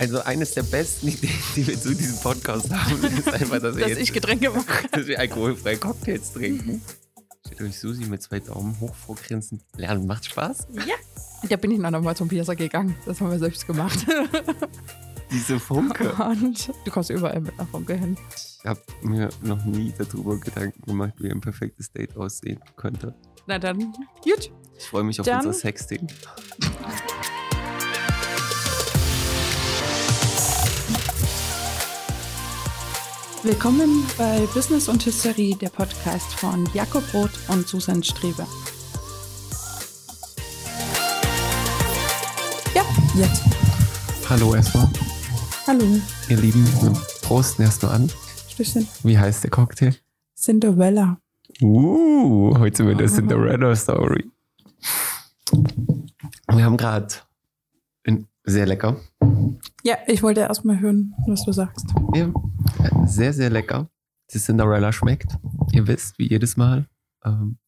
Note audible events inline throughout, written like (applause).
Also eines der besten Ideen, die wir zu diesem Podcast haben, ist einfach, dass wir dass ich Getränke mache. dass wir alkoholfreie Cocktails trinken. Steht euch Susi mit zwei Daumen hoch vorgrinsen. Lernen macht Spaß. Ja. Da bin ich noch mal zum Piercer gegangen. Das haben wir selbst gemacht. Diese Funke. Und du kommst überall mit einer Funke hin. Ich habe mir noch nie darüber Gedanken gemacht, wie ein perfektes Date aussehen könnte. Na dann, gut. Ich freue mich auf Dann- unser Sexting. Willkommen bei Business und Hysterie, der Podcast von Jakob Roth und Susan Strebe. Ja, jetzt. Hallo erstmal, Hallo, ihr Lieben. Wir prosten erstmal an. Stößchen. Wie heißt der Cocktail? Cinderella. Uh, heute sind wir der Cinderella Story. Wir haben gerade sehr lecker. Ja, ich wollte erst mal hören, was du sagst. Ja, sehr, sehr lecker. Die Cinderella schmeckt. Ihr wisst, wie jedes Mal. Ähm,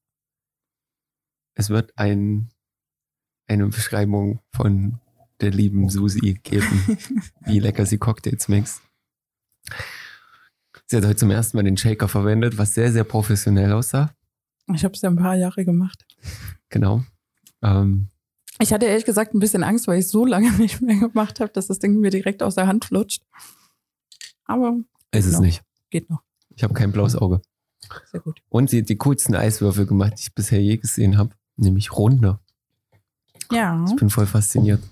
es wird ein, eine Beschreibung von der lieben Susi geben, (laughs) wie lecker sie Cocktails mixt. Sie hat heute zum ersten Mal den Shaker verwendet, was sehr, sehr professionell aussah. Ich habe es ja ein paar Jahre gemacht. Genau. Ähm, Ich hatte ehrlich gesagt ein bisschen Angst, weil ich so lange (laughs) nicht mehr gemacht habe, dass das Ding mir direkt aus der Hand flutscht. Aber ist es noch. nicht. geht noch. Ich habe kein blaues Auge. Sehr gut. Und sie hat die coolsten Eiswürfel gemacht, die ich bisher je gesehen habe. Nämlich runde. Ja, Ich bin voll fasziniert.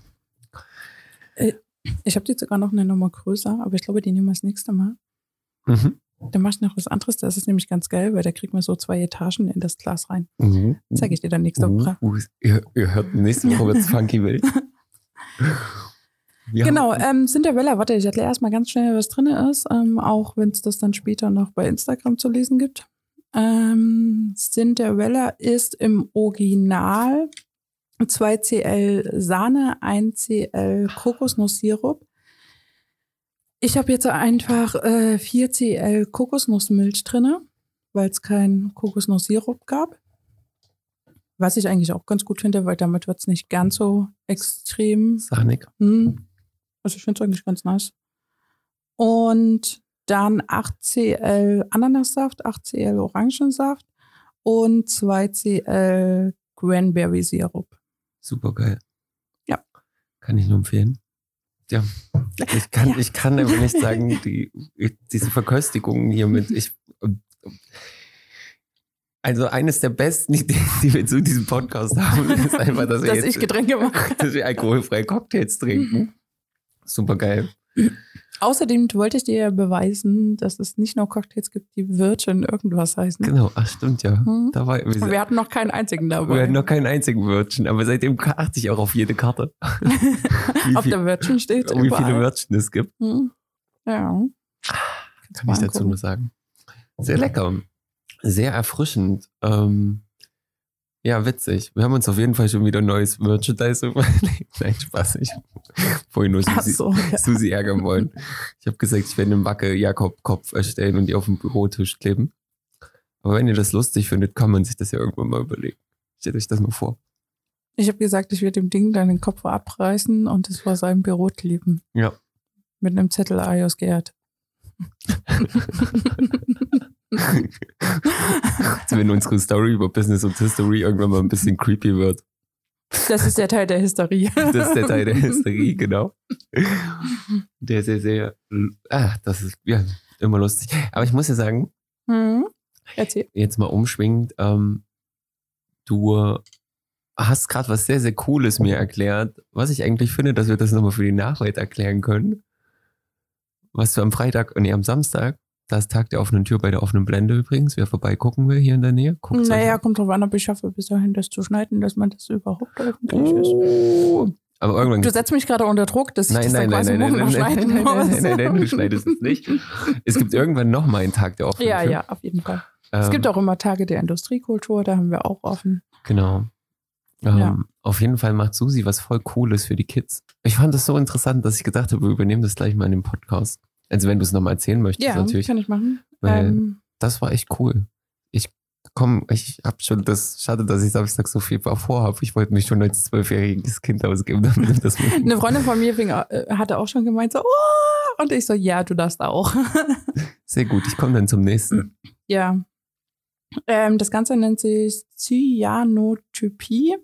ich habe die sogar noch eine Nummer größer, aber ich glaube, die nehmen wir das nächste Mal. Mhm. Dann mach ich noch was anderes. Das ist nämlich ganz geil, weil da kriegt man so zwei Etagen in das Glas rein. Mhm. Zeige ich dir dann nächste Woche. Uh, ihr, ihr hört nächste Woche wird's (laughs) funky wild. Wir Genau, ähm, Cinderella, warte, ich erkläre erstmal ganz schnell, was drin ist, ähm, auch wenn es das dann später noch bei Instagram zu lesen gibt. Ähm, Cinderella ist im Original 2cl Sahne, 1cl Kokosnusssirup. Ich habe jetzt einfach äh, 4cl Kokosnussmilch drinne, weil es keinen Kokosnusssirup gab. Was ich eigentlich auch ganz gut finde, weil damit wird es nicht ganz so extrem Sahnig. hm. Also ich finde es eigentlich ganz nice. Und dann 8cl Ananassaft, 8cl Orangensaft und 2cl Cranberry Sirup. Super geil. Ja. Kann ich nur empfehlen. Ja. Ich kann, Ja. ich kann aber nicht sagen, (laughs) die, diese Verköstigungen hier mit, ich, also eines der besten (laughs) Ideen, die wir zu diesem Podcast haben, ist einfach, dass wir Dass jetzt, ich Getränke mache. (laughs) dass wir alkoholfreie Cocktails trinken. Super geil. Außerdem wollte ich dir ja beweisen, dass es nicht nur Cocktails gibt, die Virgin irgendwas heißen. Genau, ach stimmt ja. Hm. Da war, wir, wir hatten noch keinen einzigen wir dabei. hatten noch keinen einzigen Virgin, aber seitdem achte ich auch auf jede Karte. (laughs) Auf viel, der Virgin steht wie viele. Virgin es gibt. Hm. Ja. kann ich dazu nur sagen. Sehr lecker. Sehr erfrischend. Ähm, ja, witzig. Wir haben uns auf jeden Fall schon wieder neues Merchandise überlegt. (laughs) Nein, Spaß. Ich hab vorhin nur Susi, so, ja. Susi ärgern wollen. Ich habe gesagt, ich werde einen Wacke-Jakob-Kopf erstellen und die auf dem Bürotisch kleben. Aber wenn ihr das lustig findet, kann man sich das ja irgendwann mal überlegen. Stellt euch das mal vor. Ich habe gesagt, ich werde dem Ding dann den Kopf abreißen und es vor seinem Büro kleben. Ja. Mit einem Zettel Ayos Gerd. (laughs) (laughs) Wenn unsere Story über Business und History irgendwann mal ein bisschen creepy wird. Das ist der Teil der Hysterie. (laughs) Das ist der Teil der Hysterie, genau. Der sehr, sehr, ah, das ist ja immer lustig. Aber ich muss ja sagen, Hm. Erzähl. jetzt mal umschwingend, ähm, du hast gerade was sehr, sehr Cooles mir erklärt, was ich eigentlich finde, dass wir das nochmal für die Nachwelt erklären können. Was du am Freitag, nee, am Samstag, da ist Tag der offenen Tür bei der offenen Blende übrigens. Wer vorbeigucken will hier in der Nähe, guckt Naja, kommt drauf an, ob ich schaffe, bis dahin das zu schneiden, dass man das überhaupt öffentlich ist. Oh. Aber irgendwann Du setzt mich gerade unter Druck, dass ich Nein, das nein, dann nein, quasi nein, nein, nein, noch nein, schneiden nein, nein, muss. nein, nein, du schneidest es nicht. (laughs) Es gibt irgendwann noch mal einen Tag der offenen Ja, Tür. ja, auf jeden Fall. Ähm, Es gibt auch immer Tage der Industriekultur, da haben wir auch offen. Genau. Ähm, Ja. Auf jeden Fall macht Susi was voll Cooles für die Kids. Ich fand das so interessant, dass ich gedacht habe, wir übernehmen das gleich mal in dem Podcast. Also wenn du es nochmal erzählen möchtest, Ja, natürlich. kann ich machen. Weil- Ähm, Das war echt cool. Ich Komm, ich hab schon das, schade, dass ich Samstag so viel vorhabe. Ich wollte mich schon als zwölfjähriges Kind ausgeben, damit das Eine Freundin von mir fing, äh, hatte auch schon gemeint, so, oh! und ich so, ja, du darfst auch. (laughs) Sehr gut, ich komme dann zum nächsten. (clears throat) Ja. Ähm, das Ganze nennt sich Cyanotypie.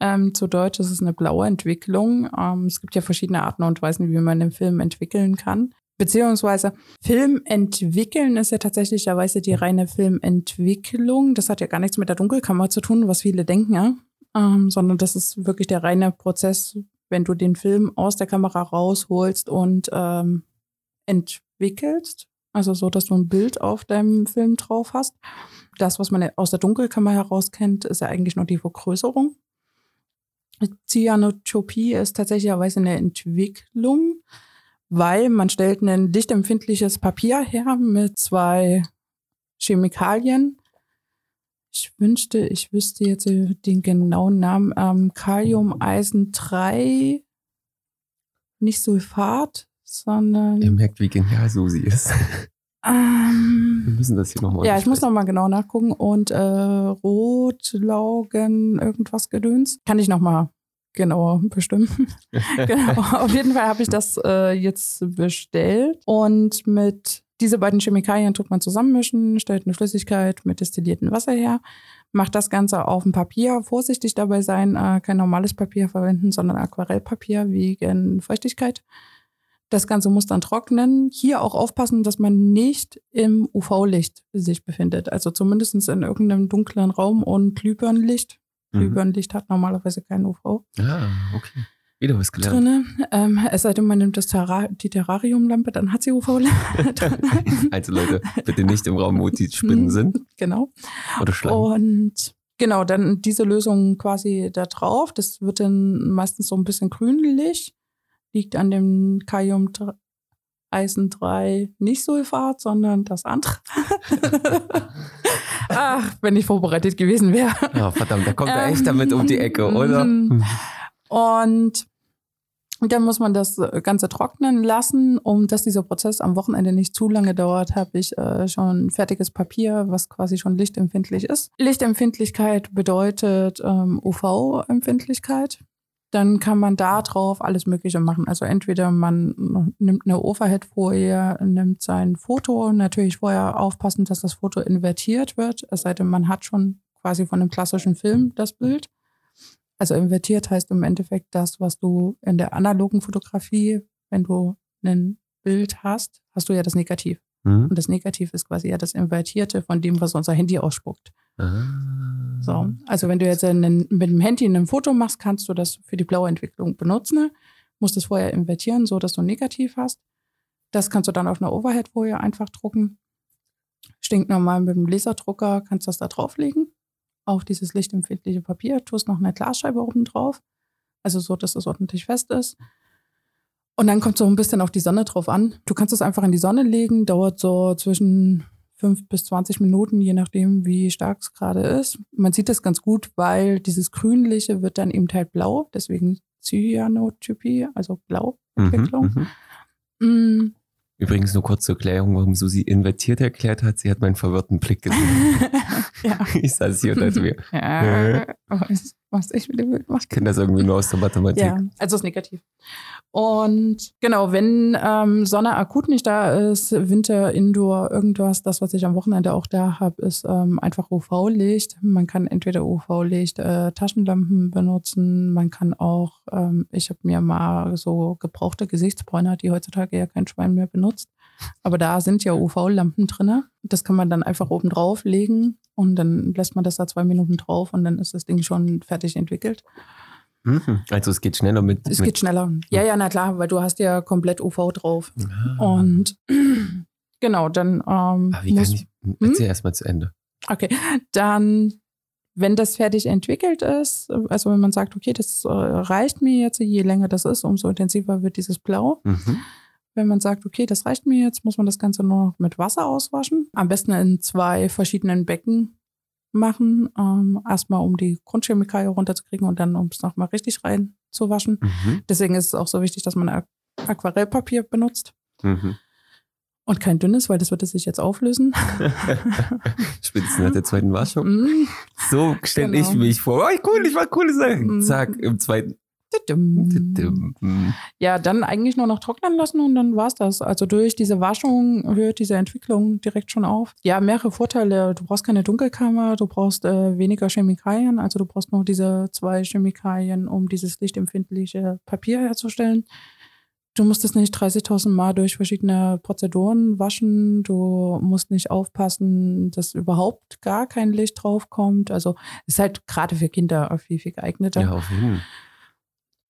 Ähm, zu Deutsch ist es eine blaue Entwicklung. Ähm, es gibt ja verschiedene Arten und Weisen, wie man einen Film entwickeln kann. Beziehungsweise Film entwickeln ist ja tatsächlicherweise die reine Filmentwicklung. Das hat ja gar nichts mit der Dunkelkammer zu tun, was viele denken, ja. Ähm, sondern das ist wirklich der reine Prozess, wenn du den Film aus der Kamera rausholst und ähm, entwickelst. Also so, dass du ein Bild auf deinem Film drauf hast. Das, was man aus der Dunkelkammer heraus kennt, ist ja eigentlich nur die Vergrößerung. Cyanotopie ist tatsächlicherweise eine Entwicklung weil man stellt ein lichtempfindliches Papier her mit zwei Chemikalien. Ich wünschte, ich wüsste jetzt den genauen Namen. Ähm, Kalium-Eisen 3, nicht Sulfat, sondern. Ihr merkt, wie genial Susi ist. Ähm, Wir müssen das hier nochmal. Ja, ich muss nochmal genau nachgucken. Und äh, Rotlaugen, irgendwas gedöns. Kann ich nochmal genauer bestimmen. (laughs) genau. Auf jeden Fall habe ich das äh, jetzt bestellt und mit diese beiden Chemikalien tut man zusammenmischen, stellt eine Flüssigkeit mit destilliertem Wasser her, macht das Ganze auf dem Papier. Vorsichtig dabei sein, äh, kein normales Papier verwenden, sondern Aquarellpapier wegen Feuchtigkeit. Das Ganze muss dann trocknen. Hier auch aufpassen, dass man nicht im UV-Licht sich befindet. Also zumindest in irgendeinem dunklen Raum und Glühbirnenlicht Glühbirnenlicht mhm. hat normalerweise kein UV. Ah, okay. Wieder was gelernt. Drinne. Ähm, es sei denn, man nimmt das Terra die Terrariumlampe, dann hat sie UV. (laughs) also Leute, bitte nicht im Raum, wo die Spinnen sind. (laughs) Genau. Oder Schlangen. Und genau, dann diese Lösung quasi da drauf. Das wird dann meistens so ein bisschen grünlich. Liegt an dem Kalium Eisen 3 nicht Sulfat, sondern das andere. (laughs) Ach, wenn ich vorbereitet gewesen wäre. Ja, verdammt, da kommt er echt damit um die Ecke, oder? Mhm. Und dann muss man das Ganze trocknen lassen. Um dass dieser Prozess am Wochenende nicht zu lange dauert, habe ich äh, schon fertiges Papier, was quasi schon lichtempfindlich ist. Lichtempfindlichkeit bedeutet ähm, UV-Empfindlichkeit dann kann man da drauf alles Mögliche machen. Also entweder man nimmt eine Overhead-Folie, nimmt sein Foto, natürlich vorher aufpassen, dass das Foto invertiert wird, es sei denn, man hat schon quasi von einem klassischen Film das Bild. Also invertiert heißt im Endeffekt das, was du in der analogen Fotografie, wenn du ein Bild hast, hast du ja das Negativ. Mhm. Und das Negativ ist quasi ja das Invertierte von dem, was unser Handy ausspuckt. Ah. So, also wenn du jetzt einen, mit dem Handy ein Foto machst, kannst du das für die blaue Entwicklung benutzen. Musst es vorher invertieren, so dass du Negativ hast. Das kannst du dann auf einer Overhead-Folie einfach drucken. Stinknormal mit dem Laserdrucker kannst das da drauflegen. Auf dieses lichtempfindliche Papier. Tust noch eine Glasscheibe oben drauf. Also so, dass es ordentlich fest ist. Und dann kommt so ein bisschen auf die Sonne drauf an. Du kannst es einfach in die Sonne legen, dauert so zwischen fünf bis 20 Minuten, je nachdem, wie stark es gerade ist. Man sieht das ganz gut, weil dieses Grünliche wird dann eben halt blau, deswegen Cyanotypie, also Blauentwicklung. Mhm, mhm. mm. Übrigens nur kurz zur Erklärung, warum Susi invertiert erklärt hat. Sie hat meinen verwirrten Blick gesehen. (laughs) ja. Ich saß hier und dachte mir, (laughs) ja, was, ich mit dem Bild mache. Ich kenne das irgendwie nur aus der Mathematik. Ja, also ist negativ. Und genau, wenn ähm, Sonne akut nicht da ist, Winter, Indoor, irgendwas, das, was ich am Wochenende auch da habe, ist ähm, einfach UV-Licht. Man kann entweder UV-Licht, äh, Taschenlampen benutzen, man kann auch, ähm, ich habe mir mal so gebrauchte Gesichtsbräuner, die heutzutage ja kein Schwein mehr benutzt, aber da sind ja UV-Lampen drin. Das kann man dann einfach oben drauf legen und dann lässt man das da zwei Minuten drauf und dann ist das Ding schon fertig entwickelt. Mhm. Also es geht schneller mit. Es mit geht schneller. Ja, ja, na klar, weil du hast ja komplett UV drauf. Ah. Und (clears throat) genau, dann. Ähm, wie muss, kann ich. Erzähl hm? erstmal zu Ende. Okay, dann, wenn das fertig entwickelt ist, also wenn man sagt, okay, das äh, reicht mir jetzt, je länger das ist, umso intensiver wird dieses Blau. Mhm. Wenn man sagt, okay, das reicht mir jetzt, muss man das Ganze nur noch mit Wasser auswaschen. Am besten in zwei verschiedenen Becken machen. Ähm, erstmal, um die Grundchemikalien runterzukriegen und dann, um es nochmal richtig reinzuwaschen. Mhm. Deswegen ist es auch so wichtig, dass man Aquarellpapier benutzt. Mhm. Und kein dünnes, weil das würde sich jetzt auflösen. (laughs) Spätestens nach der zweiten Waschung. Mm. So stelle Genau. ich mich vor. Oh, cool, ich mach coole Sachen. Mhm. Zack, im zweiten. Ja, dann eigentlich nur noch trocknen lassen und dann war's das. Also durch diese Waschung hört diese Entwicklung direkt schon auf. Ja, mehrere Vorteile. Du brauchst keine Dunkelkammer, du brauchst äh, weniger Chemikalien. Also du brauchst nur diese zwei Chemikalien, um dieses lichtempfindliche Papier herzustellen. Du musst es nicht 30.000 Mal durch verschiedene Prozeduren waschen. Du musst nicht aufpassen, dass überhaupt gar kein Licht draufkommt. Also ist halt gerade für Kinder viel, viel geeigneter. Ja, auf jeden Fall.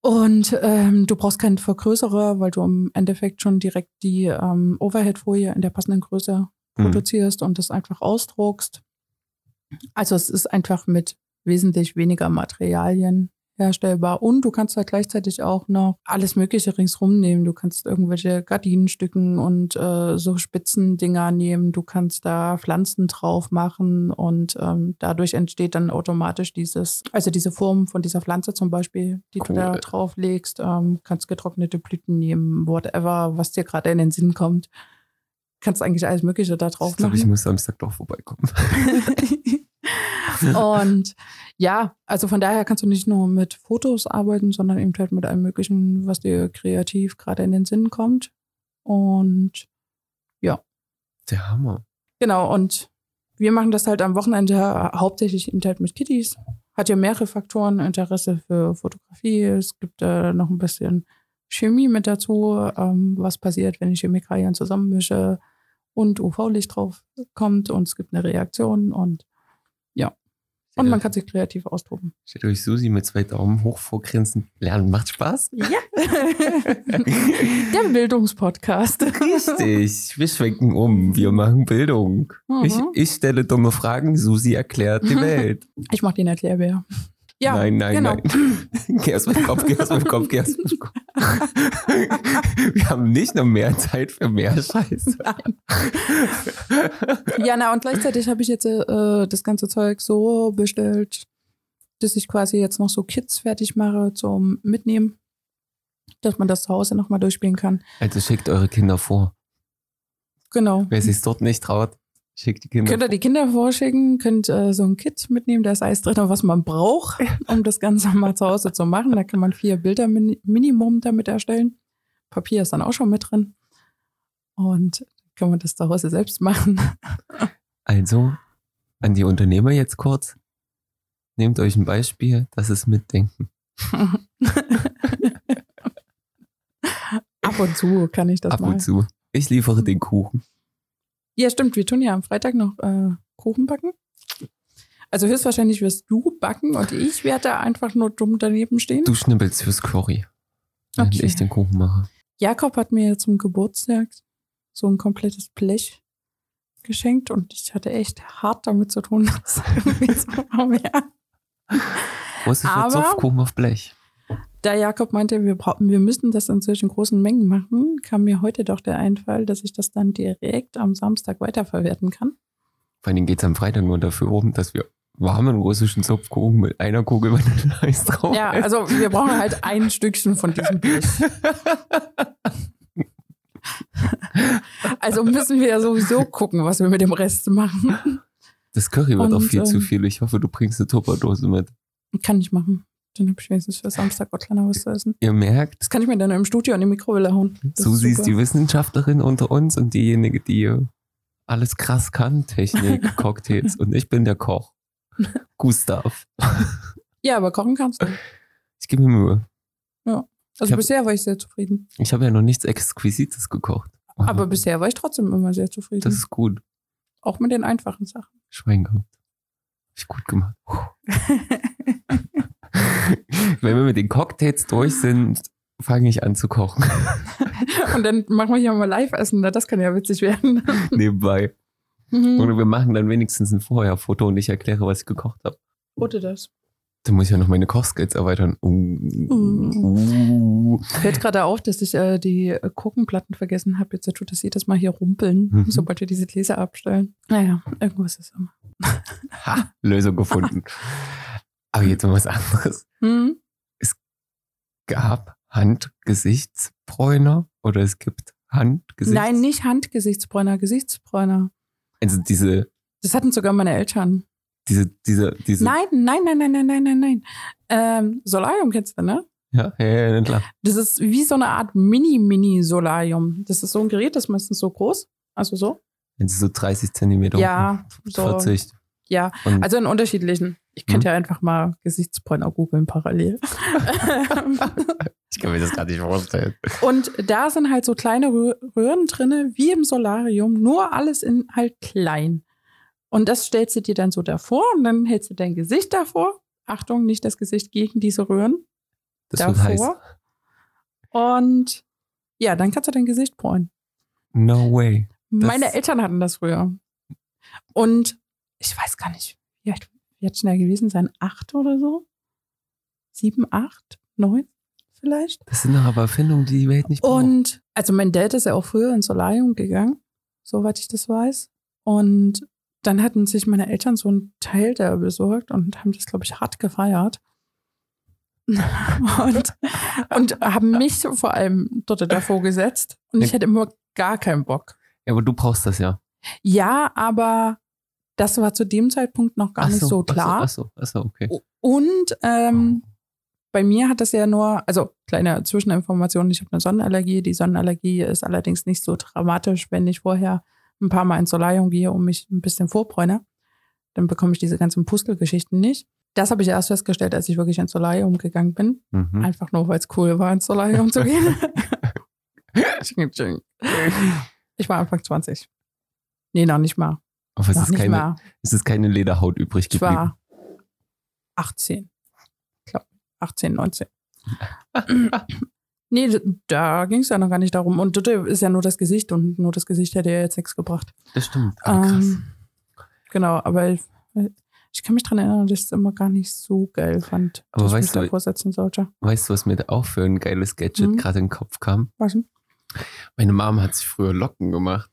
Und ähm, du brauchst keinen Vergrößerer, weil du im Endeffekt schon direkt die ähm, Overhead-Folie in der passenden Größe Mhm. produzierst und das einfach ausdruckst. Also es ist einfach mit wesentlich weniger Materialien herstellbar. Und du kannst halt gleichzeitig auch noch alles Mögliche ringsrum nehmen. Du kannst irgendwelche Gardinenstücken und äh, so Spitzendinger nehmen. Du kannst da Pflanzen drauf machen und ähm, dadurch entsteht dann automatisch dieses, also diese Form von dieser Pflanze zum Beispiel, die Cool. du da drauf legst. Ähm, kannst getrocknete Blüten nehmen, whatever, was dir gerade in den Sinn kommt. Kannst eigentlich alles Mögliche da drauf Ich glaube, machen. ich muss Samstag doch vorbeikommen. (laughs) (laughs) (laughs) und ja, also von daher kannst du nicht nur mit Fotos arbeiten, sondern eben halt mit allem Möglichen, was dir kreativ gerade in den Sinn kommt. Und Der Hammer. genau, und wir machen das halt am Wochenende hauptsächlich eben halt mit Kitties. Hat ja mehrere Faktoren, Interesse für Fotografie. Es gibt äh, noch ein bisschen Chemie mit dazu, ähm, was passiert, wenn ich Chemikalien zusammenmische und UV-Licht drauf kommt und es gibt eine Reaktion und und man kann sich kreativ austoben. Steht euch Susi mit zwei Daumen hoch vorgrinsen. Lernen macht Spaß. Ja. Der Bildungspodcast. Richtig. Wir schwenken um. Wir machen Bildung. Mhm. Ich, ich stelle dumme Fragen. Susi erklärt die Welt. Ich mach den Erklärbär. Ja, nein, nein, genau. nein. (laughs) Geh aus meinem Kopf, geh aus meinem Kopf, geh aus meinem Kopf. (laughs) Wir haben nicht noch mehr Zeit für mehr Scheiße. Ja, na und gleichzeitig habe ich jetzt äh, das ganze Zeug so bestellt, dass ich quasi jetzt noch so Kits fertig mache zum Mitnehmen, dass man das zu Hause nochmal durchspielen kann. Also schickt eure Kinder vor. Genau. Wer sich dort nicht traut, schickt die Kinder Könnt ihr die Kinder vorschicken, könnt äh, so ein Kit mitnehmen, da ist alles drin, was man braucht, (laughs) um das Ganze mal zu Hause zu machen. Da kann man vier Bilder min Minimum damit erstellen. Papier ist dann auch schon mit drin. Und kann man das zu Hause selbst machen. (laughs) Also, an die Unternehmer jetzt kurz. Nehmt euch ein Beispiel, das ist Mitdenken. (laughs) Ab und zu kann ich das Ab mal. und zu. Ich liefere den Kuchen. Ja, stimmt. Wir tun ja am Freitag noch äh, Kuchen backen. Also höchstwahrscheinlich wirst du backen und ich werde da einfach nur dumm daneben stehen. Du schnippelst fürs Curry. Während Okay. ich den Kuchen mache. Jakob hat mir zum Geburtstag so ein komplettes Blech geschenkt und ich hatte echt hart damit zu tun, (laughs) dass irgendwie so mehr. Wo ist für Aber- Zupfkuchen auf Blech? Da Jakob meinte, wir, brauchen, wir müssten das in solchen großen Mengen machen, kam mir heute doch der Einfall, dass ich das dann direkt am Samstag weiterverwerten kann. Vor allem geht es am Freitag nur dafür um, dass wir warmen russischen Zupfkuchen mit einer Kugel Vanilleeis (laughs) drauf Ja, also wir brauchen halt ein (laughs) Stückchen von diesem Blech. Also müssen wir ja sowieso gucken, was wir mit dem Rest machen. Das Curry wird auch Und, viel zu ähm, viel. Ich hoffe, du bringst eine Tupperdose mit. Kann ich machen. Dann habe ich wenigstens für Samstag auch kleiner was zu essen. Ihr merkt, Das kann ich mir dann im Studio in die Mikrowelle hauen. Das Susi ist super. die Wissenschaftlerin unter uns und diejenige, die alles krass kann. Technik, (laughs) Cocktails und ich bin der Koch. (laughs) Gustav. Ja, aber kochen kannst du. Ich gebe mir Mühe. Also Ich hab- bisher war ich sehr zufrieden. Ich habe ja noch nichts Exquisites gekocht. Aber bisher war ich trotzdem immer sehr zufrieden. Das ist gut. auch mit den einfachen Sachen. Schwein gehabt. Hab ich gut gemacht. (laughs) (laughs) Wenn wir mit den Cocktails durch sind, fange ich an zu kochen. (laughs) Und dann machen wir hier mal Live-Essen. Na, Das kann ja witzig werden. (laughs) Nebenbei. Mhm. Oder wir machen dann wenigstens ein Vorher-Foto und ich erkläre, was ich gekocht habe. Wurde das. Dann muss ich ja noch meine Kochskills erweitern. Uh, uh. Fällt gerade auf, dass ich äh, die Kuchenplatten vergessen habe. Jetzt tut das jedes Mal hier rumpeln, Mhm. sobald wir diese Gläser abstellen. Naja, irgendwas ist immer. Ha, Lösung gefunden. Aber jetzt mal was anderes. Hm? Gab Hand-Gesichtsbräuner oder es gibt Handgesicht? Nein, nicht Handgesichtsbräuner, Gesichtsbräuner. Also diese, Das hatten sogar meine Eltern. diese, diese, diese. Nein, nein, nein, nein, nein, nein, nein, nein. Ähm, Solarium kennst du, ne? Ja, ja, ja, klar. Das ist wie so eine Art Mini-Mini-Solarium. Das ist so ein Gerät, das ist meistens so groß. Also so. Wenn sie so 30 Zentimeter. Ja, so. 40. Ja, Und also in unterschiedlichen. Ich könnte ja einfach mal Gesichtsbräuner googeln parallel. (laughs) ich kann mir das gar nicht vorstellen. Und da sind halt so kleine Rö Röhren drinne, wie im Solarium, nur alles in halt klein. Und das stellst du dir dann so davor und dann hältst du dein Gesicht davor. Achtung, nicht das Gesicht gegen diese Röhren. Das wird heiß. davor. Und ja, dann kannst du dein Gesicht bräunen. No way. Das- Meine Eltern hatten das früher. Und ich weiß gar nicht, wie alt schnell gewesen sein? Acht oder so? Sieben, acht, neun vielleicht? Das sind doch aber Erfindungen, die die Welt nicht braucht. Und also mein Dad ist ja auch früher ins Solarium gegangen, soweit ich das weiß. Und dann hatten sich meine Eltern so ein Teil da besorgt und haben das, glaube ich, hart gefeiert. (laughs) und, und haben mich vor allem dort davor gesetzt. Und ich hatte immer gar keinen Bock. Ja, aber du brauchst das ja. Ja, aber das war zu dem Zeitpunkt noch gar Ach nicht so klar. Ach so, ach so, okay. Und ähm, bei mir hat das ja nur, also kleine Zwischeninformation, ich habe eine Sonnenallergie. Die Sonnenallergie ist allerdings nicht so dramatisch, wenn ich vorher ein paar Mal ins Solarium gehe und mich ein bisschen vorbräune. Dann bekomme ich diese ganzen Pustelgeschichten nicht. Das habe ich erst festgestellt, als ich wirklich ins Solarium gegangen bin. Mhm. Einfach nur, weil es cool war, ins Solarium zu gehen. (laughs) (laughs) ich war Anfang 20. Nee, noch nicht mal. Aber es noch ist, keine, mal. es ist keine Lederhaut übrig Ich geblieben. war 18. Ich glaube, 18, 19. nee, da ging es ja noch gar nicht darum. Und dort ist ja nur das Gesicht und nur das Gesicht hätte ja jetzt nichts gebracht. Das stimmt. Aber krass. Ähm, genau, aber ich, ich kann mich daran erinnern, dass ich es immer gar nicht so geil fand, Aber dass ich mich weißt du- davor setzen sollte. Weißt du, was mir da auch für ein geiles Gadget Mhm. gerade in den Kopf kam? Was denn? Meine Mom hat sich früher Locken gemacht.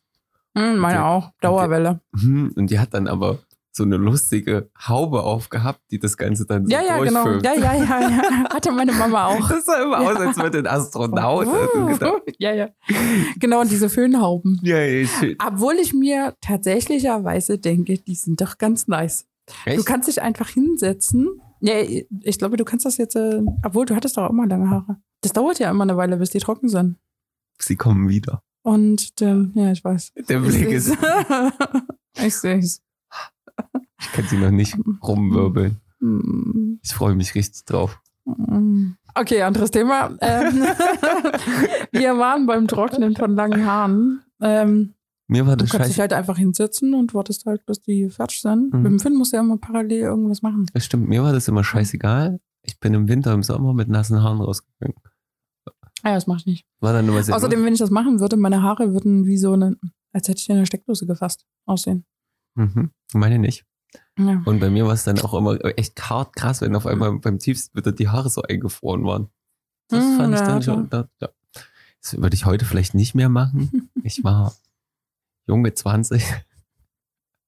Hm, meine Die- auch. Dauerwelle. Mhm. Und die hat dann aber so eine lustige Haube aufgehabt, die das Ganze dann so Ja, ja, genau. Ja, ja, ja, ja. (laughs) Hatte meine Mama auch. Das sah immer aus, als würde ein Astronaut. Gedacht, ja, ja. Genau, und diese Föhnhauben. ja, ja, schön. Obwohl ich mir tatsächlicherweise denke, die sind doch ganz nice. Du Echt? kannst dich einfach hinsetzen. Ja, ich glaube, du kannst das jetzt, äh, obwohl du hattest doch auch immer lange Haare. Das dauert ja immer eine Weile, bis die trocken sind. Sie kommen wieder. Und ähm, ja, ich weiß. Der Blick ist, (laughs) ich sehe es. ich kann sie noch nicht rumwirbeln. Hm, Ich freue mich richtig drauf. hm. Okay, anderes Thema. Ähm, (laughs) wir waren beim Trocknen von langen Haaren. Ähm, Mir war du das kannst dich halt einfach hinsetzen und wartest halt, bis die fertig sind. Mhm. Mit dem Finn musst du ja immer parallel irgendwas machen. Das stimmt, mir war das immer scheißegal. Ich bin im Winter, im Sommer mit nassen Haaren rausgegangen. Ah ja, das mach ich nicht. War dann nur Außerdem, wenn ich das machen würde, meine Haare würden wie so eine, als hätte ich in eine Steckdose gefasst, aussehen. Mhm. Meine nicht. Ja. Und bei mir war es dann auch immer echt hart krass, wenn auf einmal beim tiefsten wieder die Haare so eingefroren waren. Das Mhm, fand ich ja, dann schon. Da, ja. Das würde ich heute vielleicht nicht mehr machen. (laughs) Ich war jung mit 20.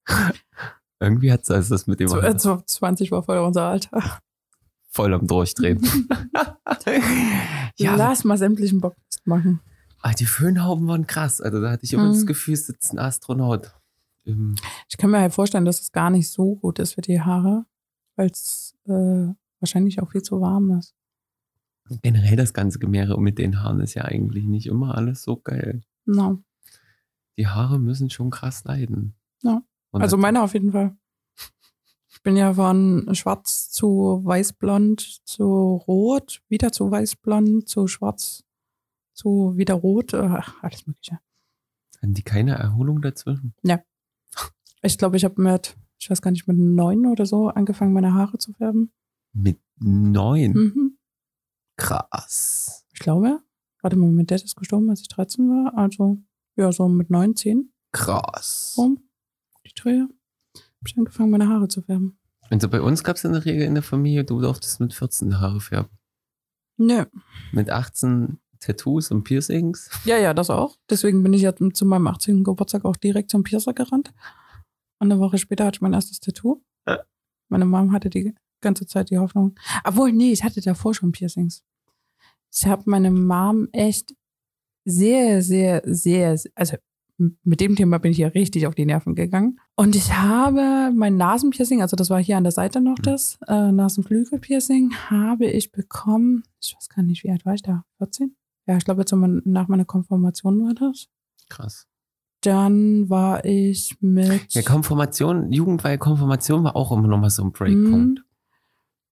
(laughs) Irgendwie hat es also das mit dem So, äh, so 20 war voll unser Alter. Voll am Durchdrehen. (laughs) ja, Lass mal sämtlichen Bock machen. ah, die Föhnhauben waren krass. Also da hatte ich immer Mhm. das Gefühl, es sitzt ein Astronaut. Im, Ich kann mir halt vorstellen, dass es gar nicht so gut ist für die Haare, weil es äh, wahrscheinlich auch viel zu warm ist. generell das ganze Gemehre mit den Haaren ist ja eigentlich nicht immer alles so geil. No. Die Haare müssen schon krass leiden. Ja. Und Also meine auf jeden Fall. Ich bin ja von schwarz zu weißblond zu rot, wieder zu weißblond zu schwarz zu wieder rot, äh, alles mögliche. Hatten die keine Erholung dazwischen? Ich glaube, ich habe mit, ich weiß gar nicht, mit neun oder so angefangen, meine Haare zu färben. Mit neun? Mhm. Krass. Ich glaube, warte mal, mein Dad ist gestorben, als ich 13 war. Also, ja, so mit 9, 10 Krass. rum. Die Drehe. Hab ich angefangen, meine Haare zu färben. Also bei uns gab es in der Regel in der Familie, du durftest mit 14 die Haare färben. Nö. Mit 18 Tattoos und Piercings. Ja, ja, das auch. Deswegen bin ich ja zu meinem 18. Geburtstag auch direkt zum Piercer gerannt. Und eine Woche später hatte ich mein erstes Tattoo. Ja. Meine Mom hatte die ganze Zeit die Hoffnung. Obwohl, nee, ich hatte davor schon Piercings. Ich habe meine Mom echt sehr, sehr, sehr, also mit dem Thema bin ich ja richtig auf die Nerven gegangen. Und ich habe mein Nasenpiercing, also das war hier an der Seite noch das, äh, Nasenflügelpiercing, habe ich bekommen, ich weiß gar nicht, wie alt war ich da? 14? Ja, ich glaube, jetzt nach meiner Konfirmation war das. Krass. Dann war ich mit. Ja, Konfirmation, jugendweihe Konfirmation war auch immer noch mal so ein Breakpunkt. Mhm.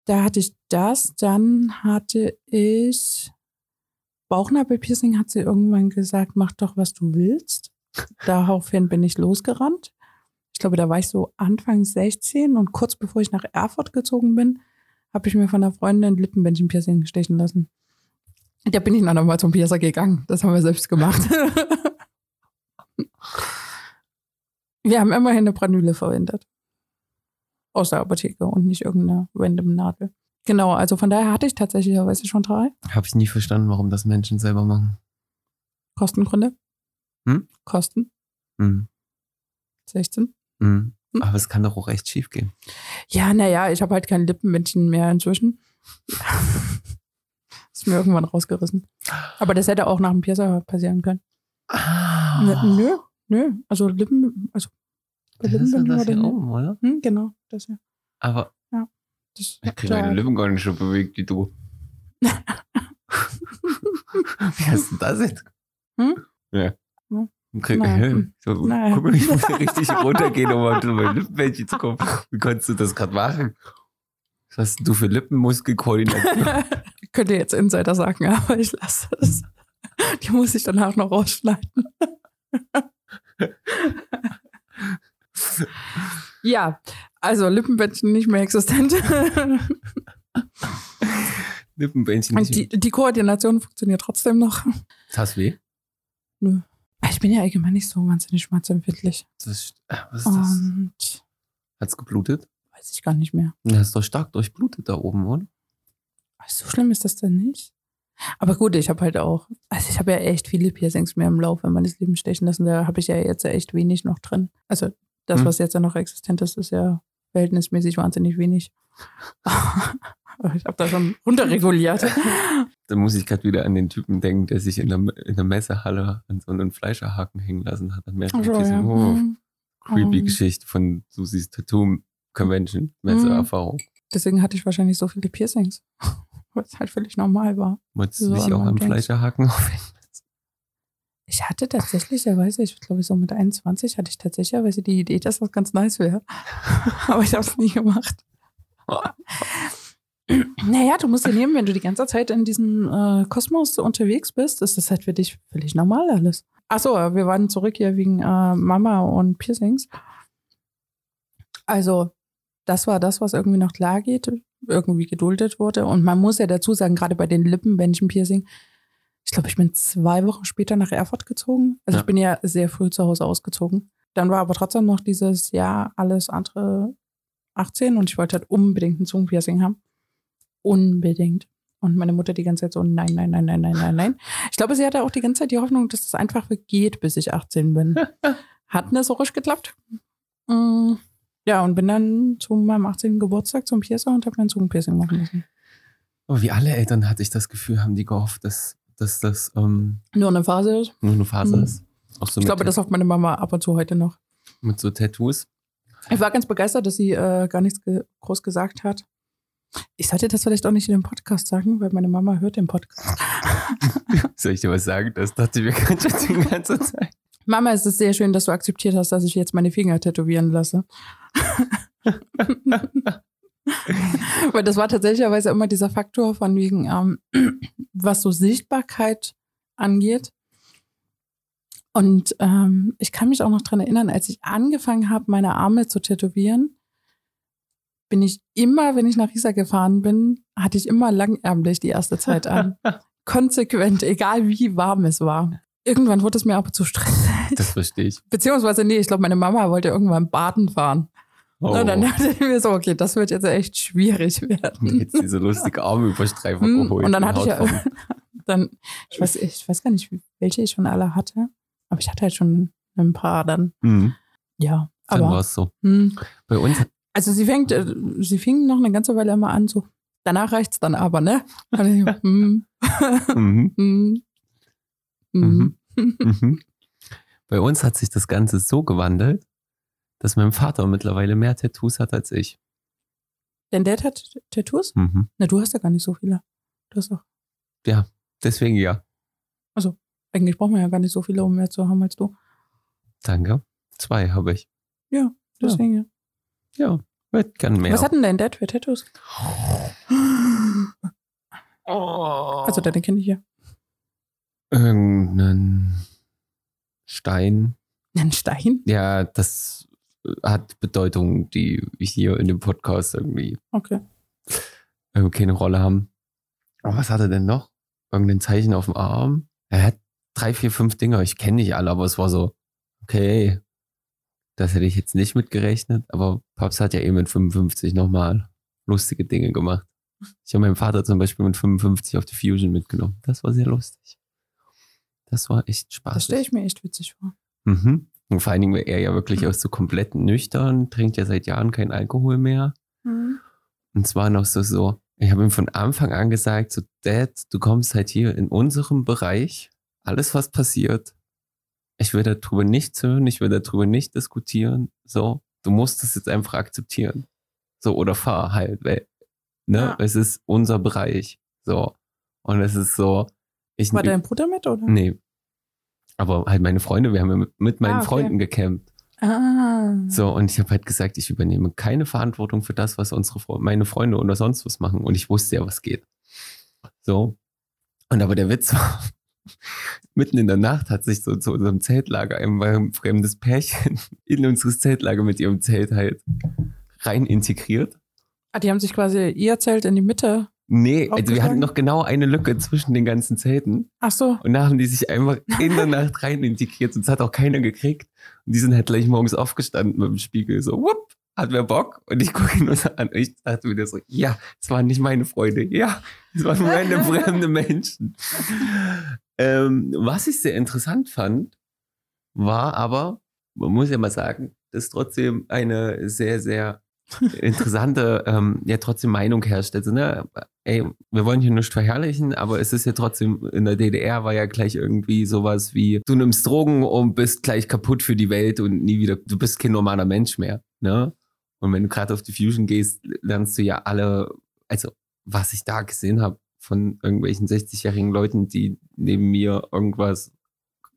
Da hatte ich das. Dann hatte ich Bauchnabelpiercing, hat sie irgendwann gesagt, mach doch, was du willst. Daraufhin bin ich losgerannt. Ich glaube, da war ich so Anfang 16 und kurz bevor ich nach Erfurt gezogen bin, habe ich mir von einer Freundin ein Lippenbändchen-Piercing stechen lassen. Da bin ich dann nochmal zum Piercer gegangen. Das haben wir selbst gemacht. (laughs) wir haben immerhin eine Branüle verwendet. Aus der Apotheke und nicht irgendeine random Nadel. Genau, also von daher hatte ich tatsächlich schon drei Habe ich nie verstanden, warum das Menschen selber machen. Kostengründe. Hm? Kosten, Mhm. 16. Mhm. Hm? Aber es kann doch auch echt schief gehen. Ja, naja, ich habe halt kein Lippenbändchen mehr inzwischen. (laughs) Ist mir irgendwann rausgerissen. Aber das hätte auch nach dem Piercer passieren können. Ah. Nö, nö. Also Lippen, also bei Das ist doch Lippenbändchen das hier oben, oder? hm, genau, das ja. Aber Das, ich kriege ja, meine Lippen gar nicht so bewegt wie du. wie hast du das jetzt? Hm? Ja. Ja. Krieg, Nein. so. Guck mal, ich muss ja richtig (laughs) runtergehen, um auf mein Lippenbändchen zu kommen. Wie konntest du das gerade machen? Was hast du für Lippenmuskelkoordination? (laughs) Ich könnte jetzt Insider sagen, (laughs) aber ich lasse es. Die muss ich danach noch rausschneiden. ja, also Lippenbändchen nicht mehr existent. Lippenbändchen nicht. die, die Koordination funktioniert trotzdem noch. Hast weh? Ich bin ja allgemein nicht so wahnsinnig schmerzempfindlich. Das äh, was ist das? Und Hat's geblutet? weiß ich gar nicht mehr. Das ist doch stark durchblutet da oben, oder? So schlimm ist das denn nicht? Aber gut, ich habe halt auch, also ich habe ja echt viele Piercings mehr im Laufe meines Lebens stechen lassen. Da habe ich ja jetzt echt wenig noch drin. Also das, Hm. was jetzt ja noch existent ist, ist ja verhältnismäßig wahnsinnig wenig. (laughs) Ich habe da schon runterreguliert. (laughs) Da muss ich gerade wieder an den Typen denken, der sich in der, in der Messehalle an so einen Fleischerhaken hängen lassen hat. An mehreren Also, Piercing. ja. oh, Mhm. creepy Ähm. Geschichte von Susis Tattoo Convention, Messeerfahrung. Deswegen hatte ich wahrscheinlich so viele Piercings. (laughs) Was halt völlig normal war. Wolltest du dich auch am. Fleischerhaken aufhängen? Ich hatte tatsächlicherweise, ich glaube so mit 21 hatte ich tatsächlicherweise die Idee, dass das ganz nice wäre. (laughs) Aber ich habe es nie gemacht. (laughs) Naja, du musst dir nehmen, wenn du die ganze Zeit in diesem äh, Kosmos unterwegs bist, ist das halt für dich völlig normal alles. Achso, wir waren zurück hier wegen äh, Mama und Piercings. Also, das war das, was irgendwie noch klar geht, irgendwie geduldet wurde. Und man muss ja dazu sagen, gerade bei den Lippenbändchen-Piercing, ich glaube, ich bin zwei Wochen später nach Erfurt gezogen. Also Ja. ich bin ja sehr früh zu Hause ausgezogen. Dann war aber trotzdem noch dieses Jahr alles andere 18 und ich wollte halt unbedingt ein Zungenpiercing haben. Unbedingt. Und meine Mutter die ganze Zeit so, nein, nein, nein, nein, nein, nein, nein. Ich glaube, sie hatte auch die ganze Zeit die Hoffnung, dass das einfach geht, bis ich 18 bin. (laughs) Hat nesserisch geklappt. Mm, Ja, und bin dann zu meinem 18. Geburtstag zum Piercer und habe mein Zungenpiercing machen lassen. Aber wie alle Eltern hatte ich das Gefühl, haben die gehofft, dass, dass das ähm, Nur eine Phase ist. nur eine Phase Mhm. ist. So Ich glaube, das hofft meine Mama ab und zu heute noch. mit so Tattoos. Ich war ganz begeistert, dass sie äh, gar nichts ge groß gesagt hat. Ich sollte das vielleicht auch nicht in dem Podcast sagen, weil meine Mama hört den Podcast. (laughs) Soll ich dir was sagen? Das dachte ich mir (laughs) gerade die ganze Zeit. Mama, es ist sehr schön, dass du akzeptiert hast, dass ich jetzt meine Finger tätowieren lasse. (laughs) Weil das war tatsächlicherweise immer dieser Faktor von wegen, ähm, (clears throat) was so Sichtbarkeit angeht. Und ähm, ich kann mich auch noch dran erinnern, als ich angefangen habe, meine Arme zu tätowieren, bin ich immer, wenn ich nach Riesa gefahren bin, hatte ich immer langärmlich die erste Zeit an. (laughs) Konsequent, egal wie warm es war. Irgendwann wurde es mir aber zu stressig. Das verstehe ich. Beziehungsweise, nee, ich glaube, meine Mama wollte irgendwann baden fahren. Oh. Und dann dachte ich mir so, okay, das wird jetzt echt schwierig werden. Jetzt diese lustige Armüberstreifung Hm, geholt. Und dann hatte ich ja, (laughs) dann, ich weiß, ich weiß gar nicht, welche ich schon alle hatte, aber ich hatte halt schon ein paar dann. Mhm. Ja, Dann war aber, es so. hm, Bei uns, also sie fängt, äh, sie fing noch eine ganze Weile immer an, so, danach reicht's dann aber, ne? (laughs) Und ich, hm, mhm. (laughs) hm. Mhm. Mhm. (laughs) Bei uns hat sich das Ganze so gewandelt, dass mein Vater mittlerweile mehr Tattoos hat als ich. Dein Dad hat Tattoos? Mhm. Na, du hast ja gar nicht so viele. Du hast doch. Deswegen ja. Eigentlich braucht man ja gar nicht so viele, um mehr zu haben als du. Danke. Zwei habe ich. Deswegen ja. Ja, wird gern mehr. Was hat denn dein Dad für Tattoos? oh. Also deine kenne ich ja. irgendeinen Stein. Ein Stein? Ja, das hat Bedeutung, die hier in dem Podcast irgendwie Okay. äh, keine Rolle haben. Aber was hat er denn noch? Irgendein Zeichen auf dem Arm? Er hat drei, vier, fünf Dinger. Ich kenne nicht alle, aber es war so, okay, das hätte ich jetzt nicht mitgerechnet. Aber Paps hat ja eh mit 55 nochmal lustige Dinge gemacht. Ich habe meinen Vater zum Beispiel mit 55 auf die Fusion mitgenommen. Das war sehr lustig. Das war echt spaßig. Das stelle ich mir echt witzig vor. Mhm. Und vor allen Dingen war er ja wirklich auch so komplett nüchtern, trinkt ja seit Jahren keinen Alkohol mehr. Und zwar noch so, so, ich habe ihm von Anfang an gesagt, so, Dad, du kommst halt hier in unserem Bereich, alles was passiert, ich will darüber nichts hören, ich will darüber nicht diskutieren, so, du musst das jetzt einfach akzeptieren. So, oder fahr halt, weil, ne, Ja. es ist unser Bereich, so. Und es ist so, ich, War dein Bruder mit, oder? nee. Aber halt meine Freunde, wir haben ja mit, meinen Ah, okay. Freunden gecampt. Ah. So, und ich habe halt gesagt, ich übernehme keine Verantwortung für das, was unsere meine Freunde oder sonst was machen. Und ich wusste ja, was geht. So. Und aber der Witz (laughs) war, mitten in der Nacht hat sich so zu unserem Zeltlager ein, ein fremdes Pärchen (laughs) in unseres Zeltlager mit ihrem Zelt halt rein integriert. Ah, die haben sich quasi ihr Zelt in die Mitte. Nee, also wir hatten noch genau eine Lücke zwischen den ganzen Zelten. Ach so. Und da haben die sich einfach in der (laughs) Nacht rein integriert, sonst hat auch keiner gekriegt. Und die sind halt gleich morgens aufgestanden mit dem Spiegel, so, wupp, hat wer Bock? Und ich gucke ihn nur an und ich dachte wieder so, ja, es waren nicht meine Freunde, ja, es waren (laughs) random fremde Menschen. Ähm, was ich sehr interessant fand, war aber, man muss ja mal sagen, dass trotzdem eine sehr, sehr (laughs) interessante, ähm, ja, trotzdem Meinung herrscht. Also, ne, ey, wir wollen hier nicht verherrlichen, aber es ist ja trotzdem, in der DDR war ja gleich irgendwie sowas wie, du nimmst Drogen und bist gleich kaputt für die Welt und nie wieder, du bist kein normaler Mensch mehr, ne? Und wenn du gerade auf die Fusion gehst, lernst du ja alle, also was ich da gesehen habe von irgendwelchen 60-jährigen Leuten, die neben mir irgendwas,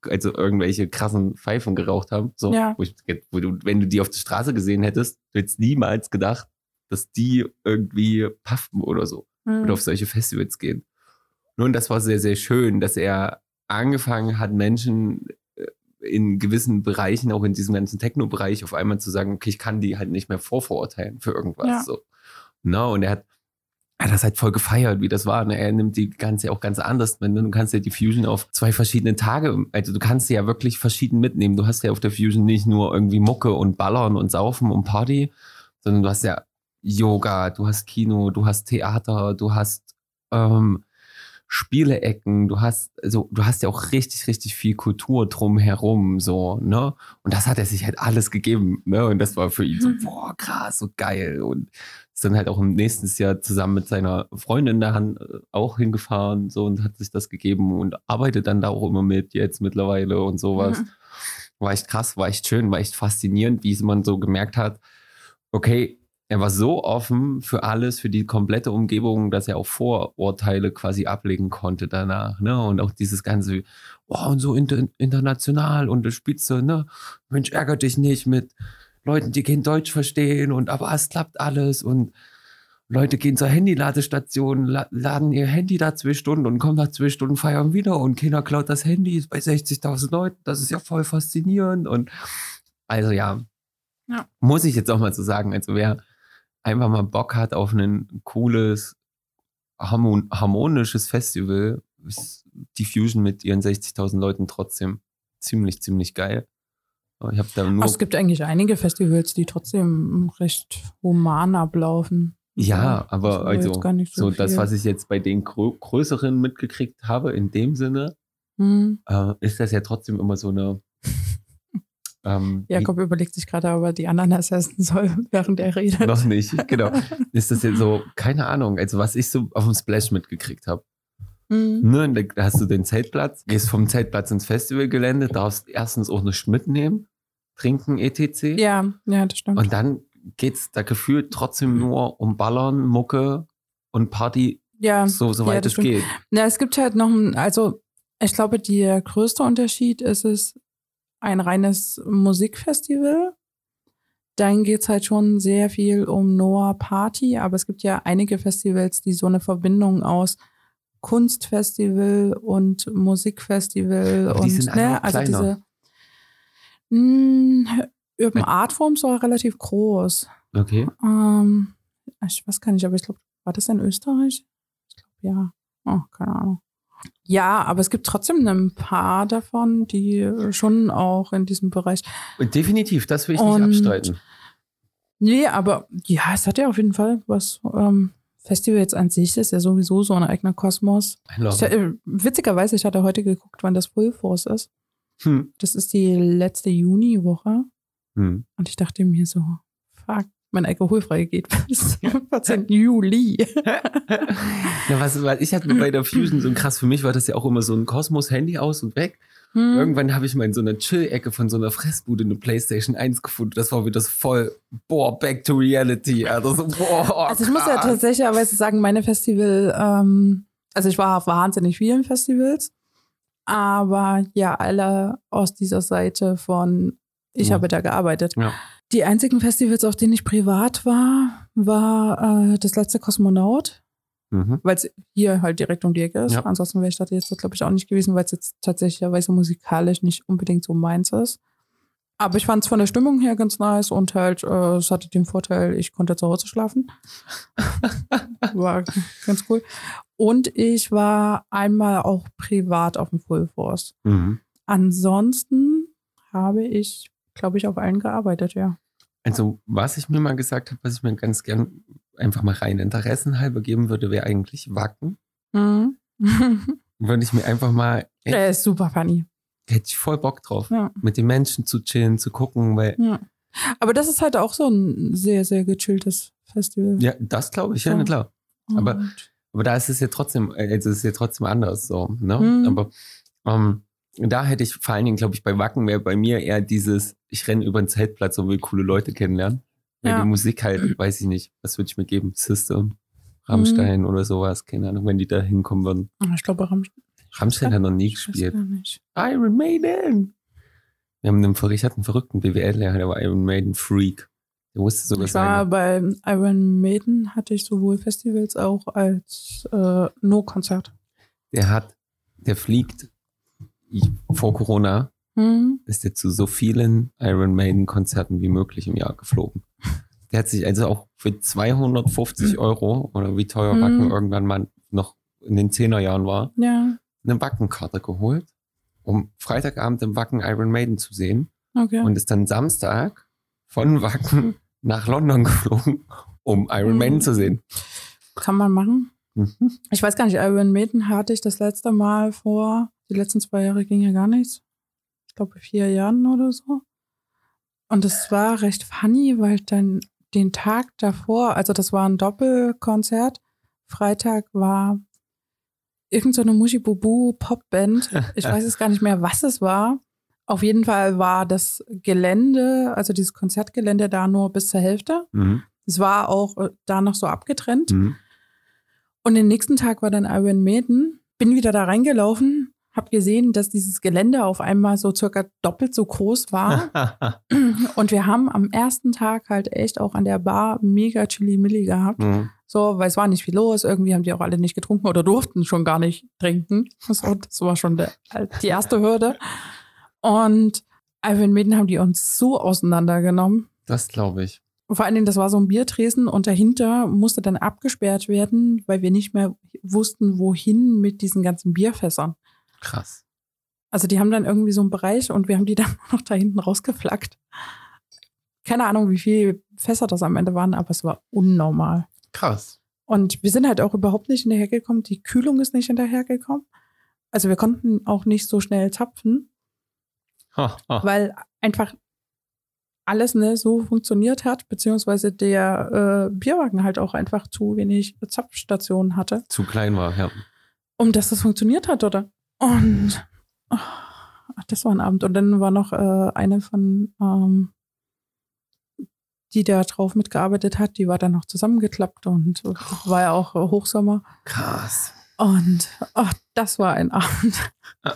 also irgendwelche krassen Pfeifen geraucht haben, so, Ja. wo, ich, wo du, wenn du die auf der Straße gesehen hättest, du hättest niemals gedacht, dass die irgendwie puffen oder so Hm. oder auf solche Festivals gehen. Nun, das war sehr, sehr schön, dass er angefangen hat, Menschen äh, in gewissen Bereichen, auch in diesem ganzen Techno-Bereich, auf einmal zu sagen, okay, ich kann die halt nicht mehr vorverurteilen für irgendwas. Ja. So. Na, und er hat, hat das halt voll gefeiert, wie das war. Ne? Er nimmt die ganze auch ganz anders mit. Ne? Du kannst ja die Fusion auf zwei verschiedene Tage, also du kannst sie ja wirklich verschieden mitnehmen. Du hast ja auf der Fusion nicht nur irgendwie Mucke und Ballern und Saufen und Party, sondern du hast ja Yoga, du hast Kino, du hast Theater, du hast ähm, Spieleecken, du hast, also du hast ja auch richtig, richtig viel Kultur drumherum, so, ne? Und das hat er sich halt alles gegeben, ne? Und das war für ihn so, Mhm. boah, krass, so geil. Und ist dann halt auch im nächsten Jahr zusammen mit seiner Freundin da han- auch hingefahren, so, und hat sich das gegeben und arbeitet dann da auch immer mit jetzt mittlerweile und sowas. Mhm. War echt krass, war echt schön, war echt faszinierend, wie man so gemerkt hat, okay, er war so offen für alles, für die komplette Umgebung, dass er auch Vorurteile quasi ablegen konnte danach, ne? Und auch dieses ganze, oh, und so inter international und das Spitze, ne? Mensch, ärgert dich nicht mit Leuten, die kein Deutsch verstehen und aber es klappt alles und Leute gehen zur Handyladestation, la laden ihr Handy da zwei Stunden und kommen nach zwei Stunden feiern wieder und keiner klaut das Handy, ist bei 60.000 Leuten, das ist ja voll faszinierend und also ja, Ja. muss ich jetzt auch mal so sagen, also wer einfach mal Bock hat auf ein cooles, harmon harmonisches Festival, ist die Fusion mit ihren 60.000 Leuten trotzdem ziemlich, ziemlich geil. Aber ich habe da nur, Ach, es gibt eigentlich einige Festivals, die trotzdem recht human ablaufen. ja, aber also gar nicht so viel. das, was ich jetzt bei den grö größeren mitgekriegt habe, in dem Sinne, Hm. äh, ist das ja trotzdem immer so eine. (laughs) Ähm, Jakob überlegt sich gerade, aber die anderen ersetzen soll, (laughs) während er redet. noch nicht, genau. (laughs) Ist das jetzt so, keine Ahnung, also was ich so auf dem Splash mitgekriegt habe. Mhm. Ne, da hast du den Zeltplatz, gehst vom Zeltplatz ins Festivalgelände, darfst erstens auch nichts mitnehmen, trinken, etc. Ja, ja, das stimmt. Und dann geht's da gefühlt trotzdem nur um Ballern, Mucke und Party, ja, so, so ja, weit das es stimmt. geht. Na, es gibt halt noch ein, also ich glaube, der größte Unterschied ist es ein reines Musikfestival. Dann geht's halt schon sehr viel um Noah Party, aber es gibt ja einige Festivals, die so eine Verbindung aus Kunstfestival und Musikfestival Aber die und ne, also kleiner. diese mh, Urban Art Forms war relativ groß. Okay. Ähm, ich weiß gar nicht, aber ich glaube, war das in Österreich? Ich glaube, ja. Oh, keine Ahnung. Ja, aber es gibt trotzdem ein paar davon, die schon auch in diesem Bereich. Und definitiv, das will ich Und- nicht abstreiten. Nee, aber ja, es hat ja auf jeden Fall was. Ähm, Festivals an sich ist ja sowieso so ein eigener Kosmos. Ich, äh, witzigerweise, ich hatte heute geguckt, wann das Full Force ist. Hm. Das ist die letzte Juniwoche. Hm. Und ich dachte mir so, fuck, mein alkoholfrei geht bis (laughs) 14. Juli. (laughs) Na, was, was ich hatte bei der Fusion so krass, für mich war das ja auch immer so ein Kosmos-Handy aus und weg. Hm. Irgendwann habe ich mal in so einer Chill-Ecke von so einer Fressbude eine Playstation 1 gefunden. Das war wieder so voll, boah, back to reality. Also, so, boah, Also ich muss ja tatsächlich sagen, meine Festival, ähm, also ich war auf wahnsinnig vielen Festivals, aber ja, alle aus dieser Seite von, ich Ja. habe da gearbeitet. Ja. Die einzigen Festivals, auf denen ich privat war, war äh, das letzte Kosmonaut, Mhm. weil es hier halt direkt um die Ecke ist. Ja. Ansonsten wäre ich da jetzt, glaube ich, auch nicht gewesen, weil es jetzt tatsächlich musikalisch nicht unbedingt so meins ist. Aber ich fand es von der Stimmung her ganz nice und halt, äh, es hatte den Vorteil, ich konnte zu Hause schlafen. (laughs) war ganz cool. Und ich war einmal auch privat auf dem Full Force. Mhm. Ansonsten habe ich, glaube ich, auf allen gearbeitet, ja. Also, was ich mir mal gesagt habe, was ich mir ganz gern einfach mal rein interessenhalber geben würde, wäre eigentlich Wacken. Mhm. (laughs) Würde ich mir einfach mal, Der ist super funny. hätte ich voll Bock drauf, Ja. mit den Menschen zu chillen, zu gucken, weil, ja. Aber das ist halt auch so ein sehr, sehr gechilltes Festival. ja, das glaube ich, ja, Ja. klar. Und- Aber da ist es ja trotzdem, äh, es ist ja trotzdem anders so, ne? Mhm. Aber ähm, da hätte ich vor allen Dingen, glaube ich, bei Wacken wäre bei mir eher dieses, ich renne über den Zeltplatz und will coole Leute kennenlernen. Ja. die Musik halt, weiß ich nicht, was würde ich mir geben? System, Rammstein Mhm. oder sowas, keine Ahnung, wenn die da hinkommen würden. Ah, Ich glaube, Rammstein. Rammstein hat noch nie gespielt. Iron Maiden! Wir haben einen, ich hatte einen verrückten BWL-Lehrer, der war Iron Maiden Freak. Der wusste sogar Ich war seine. bei Iron Maiden, hatte ich sowohl Festivals auch als äh, No-Konzert. Der hat, der fliegt vor Corona Hm? ist er zu so vielen Iron Maiden Konzerten wie möglich im Jahr geflogen. Der hat sich also auch für 250 Euro oder wie teuer Mhm. Wacken irgendwann mal noch in den 10er Jahren war, Ja, eine Wackenkarte geholt, um Freitagabend im Wacken Iron Maiden zu sehen okay. und ist dann Samstag von Wacken nach London geflogen, um Iron Mhm. Maiden zu sehen. Kann man machen. Mhm. Ich weiß gar nicht, Iron Maiden hatte ich das letzte Mal vor, die letzten zwei Jahre ging ja gar nichts. Ich glaube, vier Jahren oder so. Und es war recht funny, weil dann den Tag davor, also das war ein Doppelkonzert. Freitag war irgendeine so Mushibubu Popband. Ich (laughs) weiß jetzt gar nicht mehr, was es war. Auf jeden Fall war das Gelände, also dieses Konzertgelände da nur bis zur Hälfte. Mhm. Es war auch äh, da noch so abgetrennt. Mhm. Und den nächsten Tag war dann Iron Maiden. Bin wieder da reingelaufen, habe gesehen, dass dieses Gelände auf einmal so circa doppelt so groß war. (laughs) Und wir haben am ersten Tag halt echt auch an der Bar mega Chili-Milli gehabt. Mhm. So, weil es war nicht viel los. Irgendwie haben die auch alle nicht getrunken oder durften schon gar nicht trinken. So, das war schon der, die erste Hürde. Und Iron Maiden haben die uns so auseinandergenommen. Das glaube ich. Und vor allen Dingen, das war so ein Biertresen und dahinter musste dann abgesperrt werden, weil wir nicht mehr wussten, wohin mit diesen ganzen Bierfässern. Krass. Also die haben dann irgendwie so einen Bereich und wir haben die (laughs) dann noch da hinten rausgeflackt. Keine Ahnung, wie viele Fässer das am Ende waren, aber es war unnormal. Krass. Und wir sind halt auch überhaupt nicht hinterhergekommen. Die Kühlung ist nicht hinterhergekommen. Also wir konnten auch nicht so schnell zapfen, Ha, ha. weil einfach alles ne, so funktioniert hat, beziehungsweise der äh, Bierwagen halt auch einfach zu wenig Zapfstationen hatte. Zu klein war, ja. um dass das funktioniert hat, oder? Und ach, das war ein Abend. Und dann war noch äh, eine von, ähm, die da drauf mitgearbeitet hat, die war dann noch zusammengeklappt und war ja auch äh, Hochsommer. Krass. Und ach, das war ein Abend. (laughs) ja,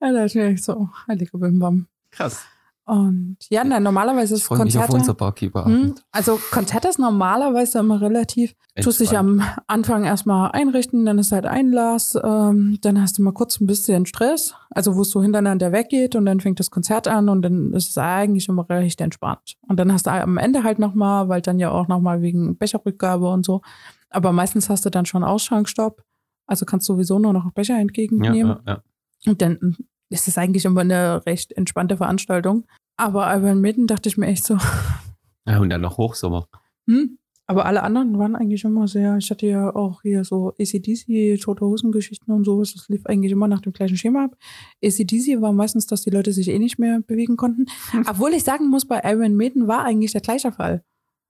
da mir echt so, heiliger Bimbam. Krass. Und ja, nein, normalerweise Ich ist freue mich auf Konzerte. unser Hm, Barkeeper-Abend. also Konzerte ist normalerweise immer relativ. Tust dich am Anfang erstmal einrichten, dann ist halt Einlass, ähm, dann hast du mal kurz ein bisschen Stress, also wo es so hintereinander weggeht und dann fängt das Konzert an und dann ist es eigentlich immer recht entspannt. Und dann hast du am Ende halt nochmal, weil dann ja auch nochmal wegen Becherrückgabe und so, aber meistens hast du dann schon Ausschankstopp, also kannst sowieso nur noch Becher Ja, entgegennehmen. ja, ja. Und dann ist es eigentlich immer eine recht entspannte Veranstaltung. Aber Iron Maiden dachte ich mir echt so, (laughs) ja, und dann noch Hochsommer. hm. Aber alle anderen waren eigentlich immer sehr, ich hatte ja auch hier so ACDC, Tote Hosen Geschichten und sowas, das lief eigentlich immer nach dem gleichen Schema ab. ACDC war meistens, dass die Leute sich eh nicht mehr bewegen konnten. (laughs) Obwohl ich sagen muss, bei Iron Maiden war eigentlich der gleiche Fall.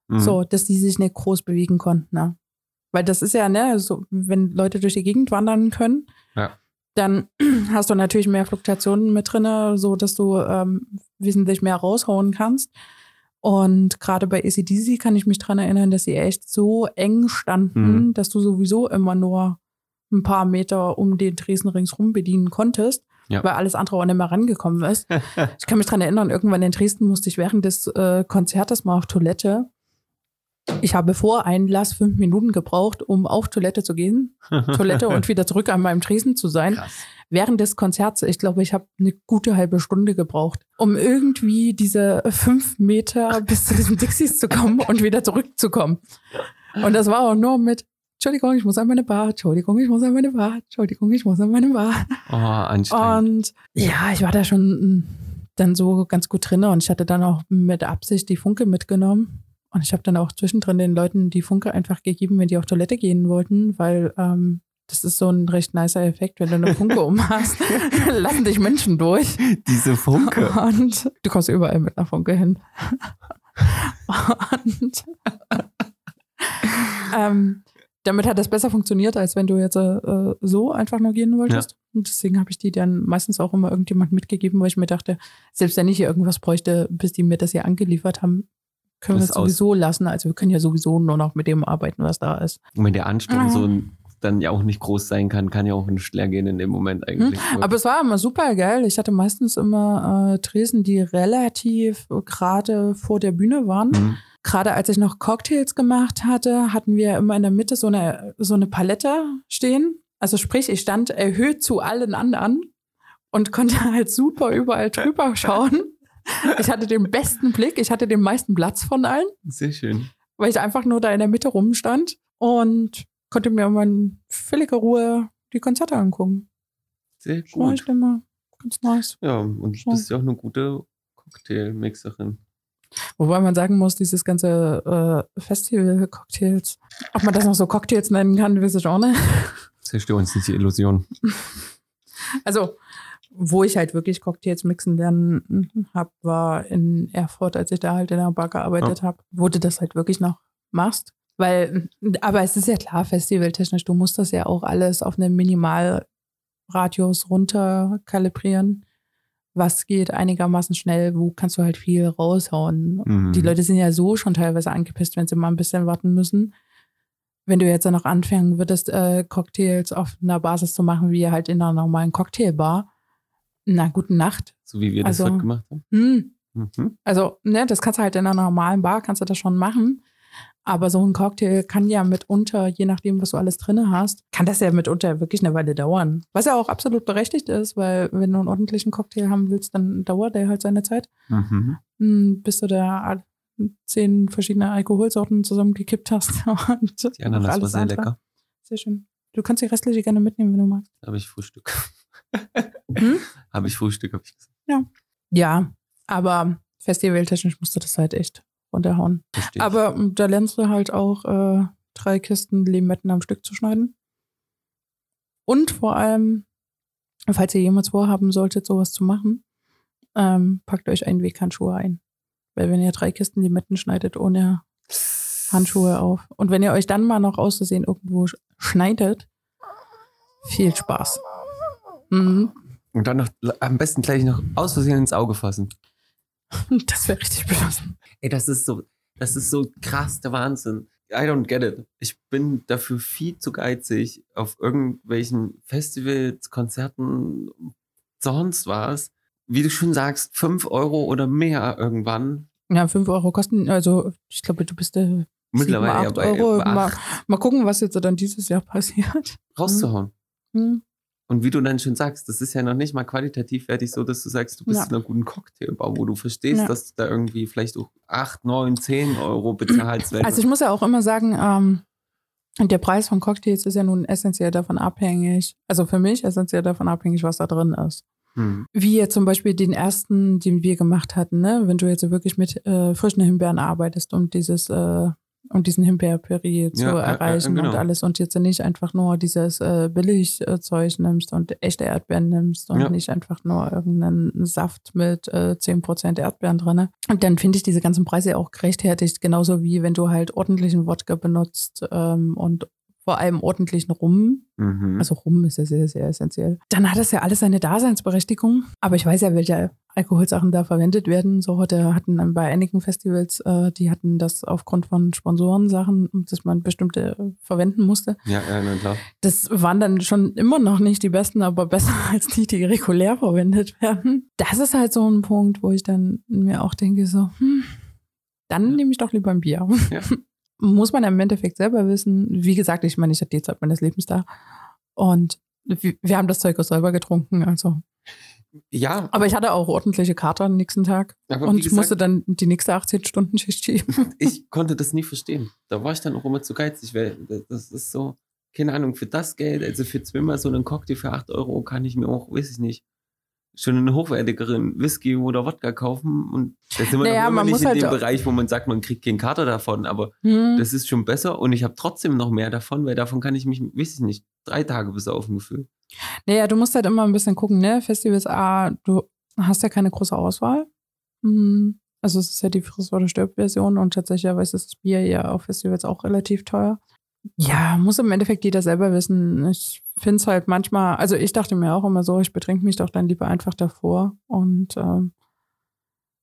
Mhm. So, dass die sich nicht groß bewegen konnten. Ne? Weil das ist ja, ne, so, wenn Leute durch die Gegend wandern können, Ja. dann (clears throat) hast du natürlich mehr Fluktuationen mit drin, so dass du ähm, wesentlich mehr raushauen kannst. Und gerade bei ACDC kann ich mich dran erinnern, dass sie echt so eng standen, Mhm. dass du sowieso immer nur ein paar Meter um den Tresen ringsrum bedienen konntest, Ja. weil alles andere auch nicht mehr rangekommen ist. (laughs) ich kann mich dran erinnern, irgendwann in Dresden musste ich während des äh, Konzertes mal auf Toilette. Ich habe vor Einlass fünf Minuten gebraucht, um auf Toilette zu gehen, (laughs) Toilette und wieder zurück an meinem Tresen zu sein. Krass. Während des Konzerts, ich glaube, ich habe eine gute halbe Stunde gebraucht, um irgendwie diese fünf Meter bis zu diesen Dixies zu kommen und wieder zurückzukommen. Und das war auch nur mit, Entschuldigung, ich muss an meine Bar, Entschuldigung, ich muss an meine Bar, Entschuldigung, ich muss an meine Bar. Oh, anstrengend. Und ja, ich war da schon dann so ganz gut drin und ich hatte dann auch mit Absicht die Funke mitgenommen. Und ich habe dann auch zwischendrin den Leuten die Funke einfach gegeben, wenn die auf Toilette gehen wollten, weil ähm, das ist so ein recht nicer Effekt, wenn du eine Funke (laughs) um hast, (laughs) lassen dich Menschen durch. Diese Funke. Und du kommst überall mit einer Funke hin. (laughs) Und ähm, damit hat das besser funktioniert, als wenn du jetzt äh, so einfach nur gehen wolltest. Und deswegen habe ich die dann meistens auch immer irgendjemand mitgegeben, weil ich mir dachte, selbst wenn ich hier irgendwas bräuchte, bis die mir das hier angeliefert haben, können wir Das aus- sowieso lassen. Also wir können ja sowieso nur noch mit dem arbeiten, was da ist. Und wenn der Ansturm Mhm. so ein- dann ja auch nicht groß sein kann, kann ja auch nicht leer gehen in dem Moment eigentlich. Aber es war immer super geil. Ich hatte meistens immer äh, Tresen, die relativ gerade vor der Bühne waren. Mhm. Gerade als ich noch Cocktails gemacht hatte, hatten wir immer in der Mitte so eine, so eine Palette stehen. Also sprich, ich stand erhöht zu allen anderen und konnte (laughs) halt super überall drüber schauen. Ich hatte den besten Blick, ich hatte den meisten Platz von allen, Sehr schön. weil ich einfach nur da in der Mitte rumstand und konnte mir immer in völliger Ruhe die Konzerte angucken. Sehr Das war gut. echt immer ganz nice. Ja, und So. bist ja auch eine gute Cocktailmixerin. Wobei man sagen muss, dieses ganze äh, Festival-Cocktails, ob man das noch so Cocktails nennen kann, weiß ich auch nicht. Zerstör uns nicht die Illusion. (laughs) Also, wo ich halt wirklich Cocktails mixen lernen habe, war in Erfurt, als ich da halt in der Bar gearbeitet habe, wo du das halt wirklich noch machst. Weil, aber es ist ja klar, festivaltechnisch, du musst das ja auch alles auf einen Minimalradius runter kalibrieren. Was geht einigermaßen schnell, wo kannst du halt viel raushauen. Mhm. Die Leute sind ja so schon teilweise angepisst, wenn sie mal ein bisschen warten müssen. Wenn du jetzt dann noch anfangen würdest, äh, Cocktails auf einer Basis zu machen, wie halt in einer normalen Cocktailbar, na, gute Nacht. So wie wir das Also- heute gemacht haben. Hm. Mhm. Also, ne, das kannst du halt in einer normalen Bar, kannst du das schon machen. Aber so ein Cocktail kann ja mitunter, je nachdem, was du alles drinne hast, kann das ja mitunter wirklich eine Weile dauern. Was ja auch absolut berechtigt ist, weil wenn du einen ordentlichen Cocktail haben willst, dann dauert der halt seine Zeit. Mhm. Hm, bis du da zehn verschiedene Alkoholsorten zusammengekippt hast. (laughs) Und Die Ananas war sehr andere. lecker. Sehr schön. Du kannst die restliche gerne mitnehmen, wenn du magst. Habe ich Frühstück. (laughs) (laughs) Hm? Habe ich Frühstück, habe ich gesagt. Ja, aber festivaltechnisch musst du das halt echt runterhauen. Verstehe. Aber ähm, da lernst du halt auch äh, drei Kisten Limetten am Stück zu schneiden. Und vor allem, falls ihr jemals vorhaben solltet, sowas zu machen, ähm, packt euch Einweghandschuhe ein. Weil wenn ihr drei Kisten Limetten schneidet ohne Handschuhe auf und wenn ihr euch dann mal noch auszusehen irgendwo sch- schneidet, Viel Spaß. Mhm. Und dann noch am besten gleich noch aus Versehen ins Auge fassen. (laughs) Das wäre richtig beschissen. Ey, das ist so, das ist so krass der Wahnsinn. I don't get it. Ich bin dafür viel zu geizig auf irgendwelchen Festivals, Konzerten, sonst was. Wie du schon sagst, 5 Euro oder mehr irgendwann. Ja, 5 Euro kosten, also ich glaube, du bist der Mittlerweile ja 8 bei, Euro. bei Mal, mal gucken, was jetzt dann dieses Jahr passiert. rauszuhauen. Hm. Und wie du dann schon sagst, das ist ja noch nicht mal qualitativ fertig, so dass du sagst, du bist Ja. in einer guten Cocktailbar, wo du verstehst, Ja. dass du da irgendwie vielleicht auch 8, 9, 10 Euro bezahlst. Also ich muss ja auch immer sagen, ähm, der Preis von Cocktails ist ja nun essentiell davon abhängig, also für mich essentiell davon abhängig, was da drin ist. hm. Wie jetzt zum Beispiel den ersten, den wir gemacht hatten, ne? wenn du jetzt wirklich mit äh, frischen Himbeeren arbeitest, um dieses, äh, um diesen Himbeerpüree zu Ja, erreichen genau. und alles und jetzt nicht einfach nur dieses äh, Billigzeug nimmst und echte Erdbeeren nimmst und Ja. nicht einfach nur irgendeinen Saft mit äh, 10% Erdbeeren drin. Und dann finde ich diese ganzen Preise auch gerechtfertigt, genauso wie wenn du halt ordentlichen Wodka benutzt ähm, und vor allem ordentlichen Rum, Mhm. also Rum ist ja sehr, sehr essentiell. Dann hat das ja alles seine Daseinsberechtigung. Aber ich weiß ja, welche Alkoholsachen da verwendet werden. So heute hatten bei einigen Festivals, äh, die hatten das aufgrund von Sponsorensachen, dass man bestimmte äh, verwenden musste. ja, ja, na klar. Das waren dann schon immer noch nicht die besten, aber besser (laughs) als die, die regulär verwendet werden. Das ist halt so ein Punkt, wo ich dann mir auch denke, so, hm, dann nehme ich doch lieber ein Bier. Ja. (laughs) Muss man im Endeffekt selber wissen. Wie gesagt, ich meine, ich hatte die Zeit meines Lebens da. Und wir wir haben das Zeug auch selber getrunken. Also. Ja, Aber ich hatte auch ordentliche Kater am nächsten Tag. aber und gesagt, musste dann die nächste 18-Stunden-Schicht schieben. (laughs) ich konnte das nie verstehen. Da war ich dann auch immer zu geizig, weil das- das ist so, keine Ahnung, für das Geld, also für zweimal so einen Cocktail für 8 Euro kann ich mir auch, weiß ich nicht, schon einen hochwertigeren Whisky oder Wodka kaufen und da sind wir Naja, noch immer nicht in halt dem Bereich, wo man sagt, man kriegt keinen Kater davon, aber Hm. das ist schon besser und ich habe trotzdem noch mehr davon, weil davon kann ich mich, weiß ich nicht, drei Tage besaufen gefühlt. Naja, du musst halt immer ein bisschen gucken, ne? Festivals A, du hast ja keine große Auswahl. Hm, Also es ist ja die Friss- oder Stirb-Version und tatsächlich ist das Bier ja auf Festivals auch relativ teuer. Ja, muss im Endeffekt jeder selber wissen. Ich finde es halt manchmal, also ich dachte mir auch immer so, ich betrink mich doch dann lieber einfach davor. Und ähm,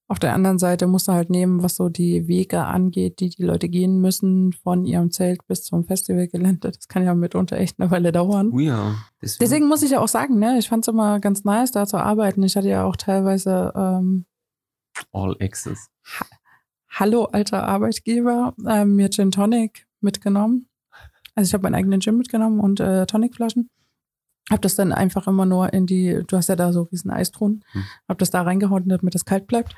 auf der anderen Seite musst du halt nehmen, was so die Wege angeht, die die Leute gehen müssen von ihrem Zelt bis zum Festivalgelände. Das kann ja mitunter echt eine Weile dauern. Oh ja. Deswegen, Deswegen muss ich ja auch sagen, ne, ich fand es immer ganz nice, da zu arbeiten. Ich hatte ja auch teilweise ähm, All Access. Hallo, alter Arbeitgeber, ähm, mir Gin Tonic mitgenommen. Also ich habe meinen eigenen Gin mitgenommen und äh, Tonicflaschen. Hab das dann einfach immer nur in die, du hast ja da so riesen Eistruhen, Hm. hab das da reingehauen, damit das kalt bleibt.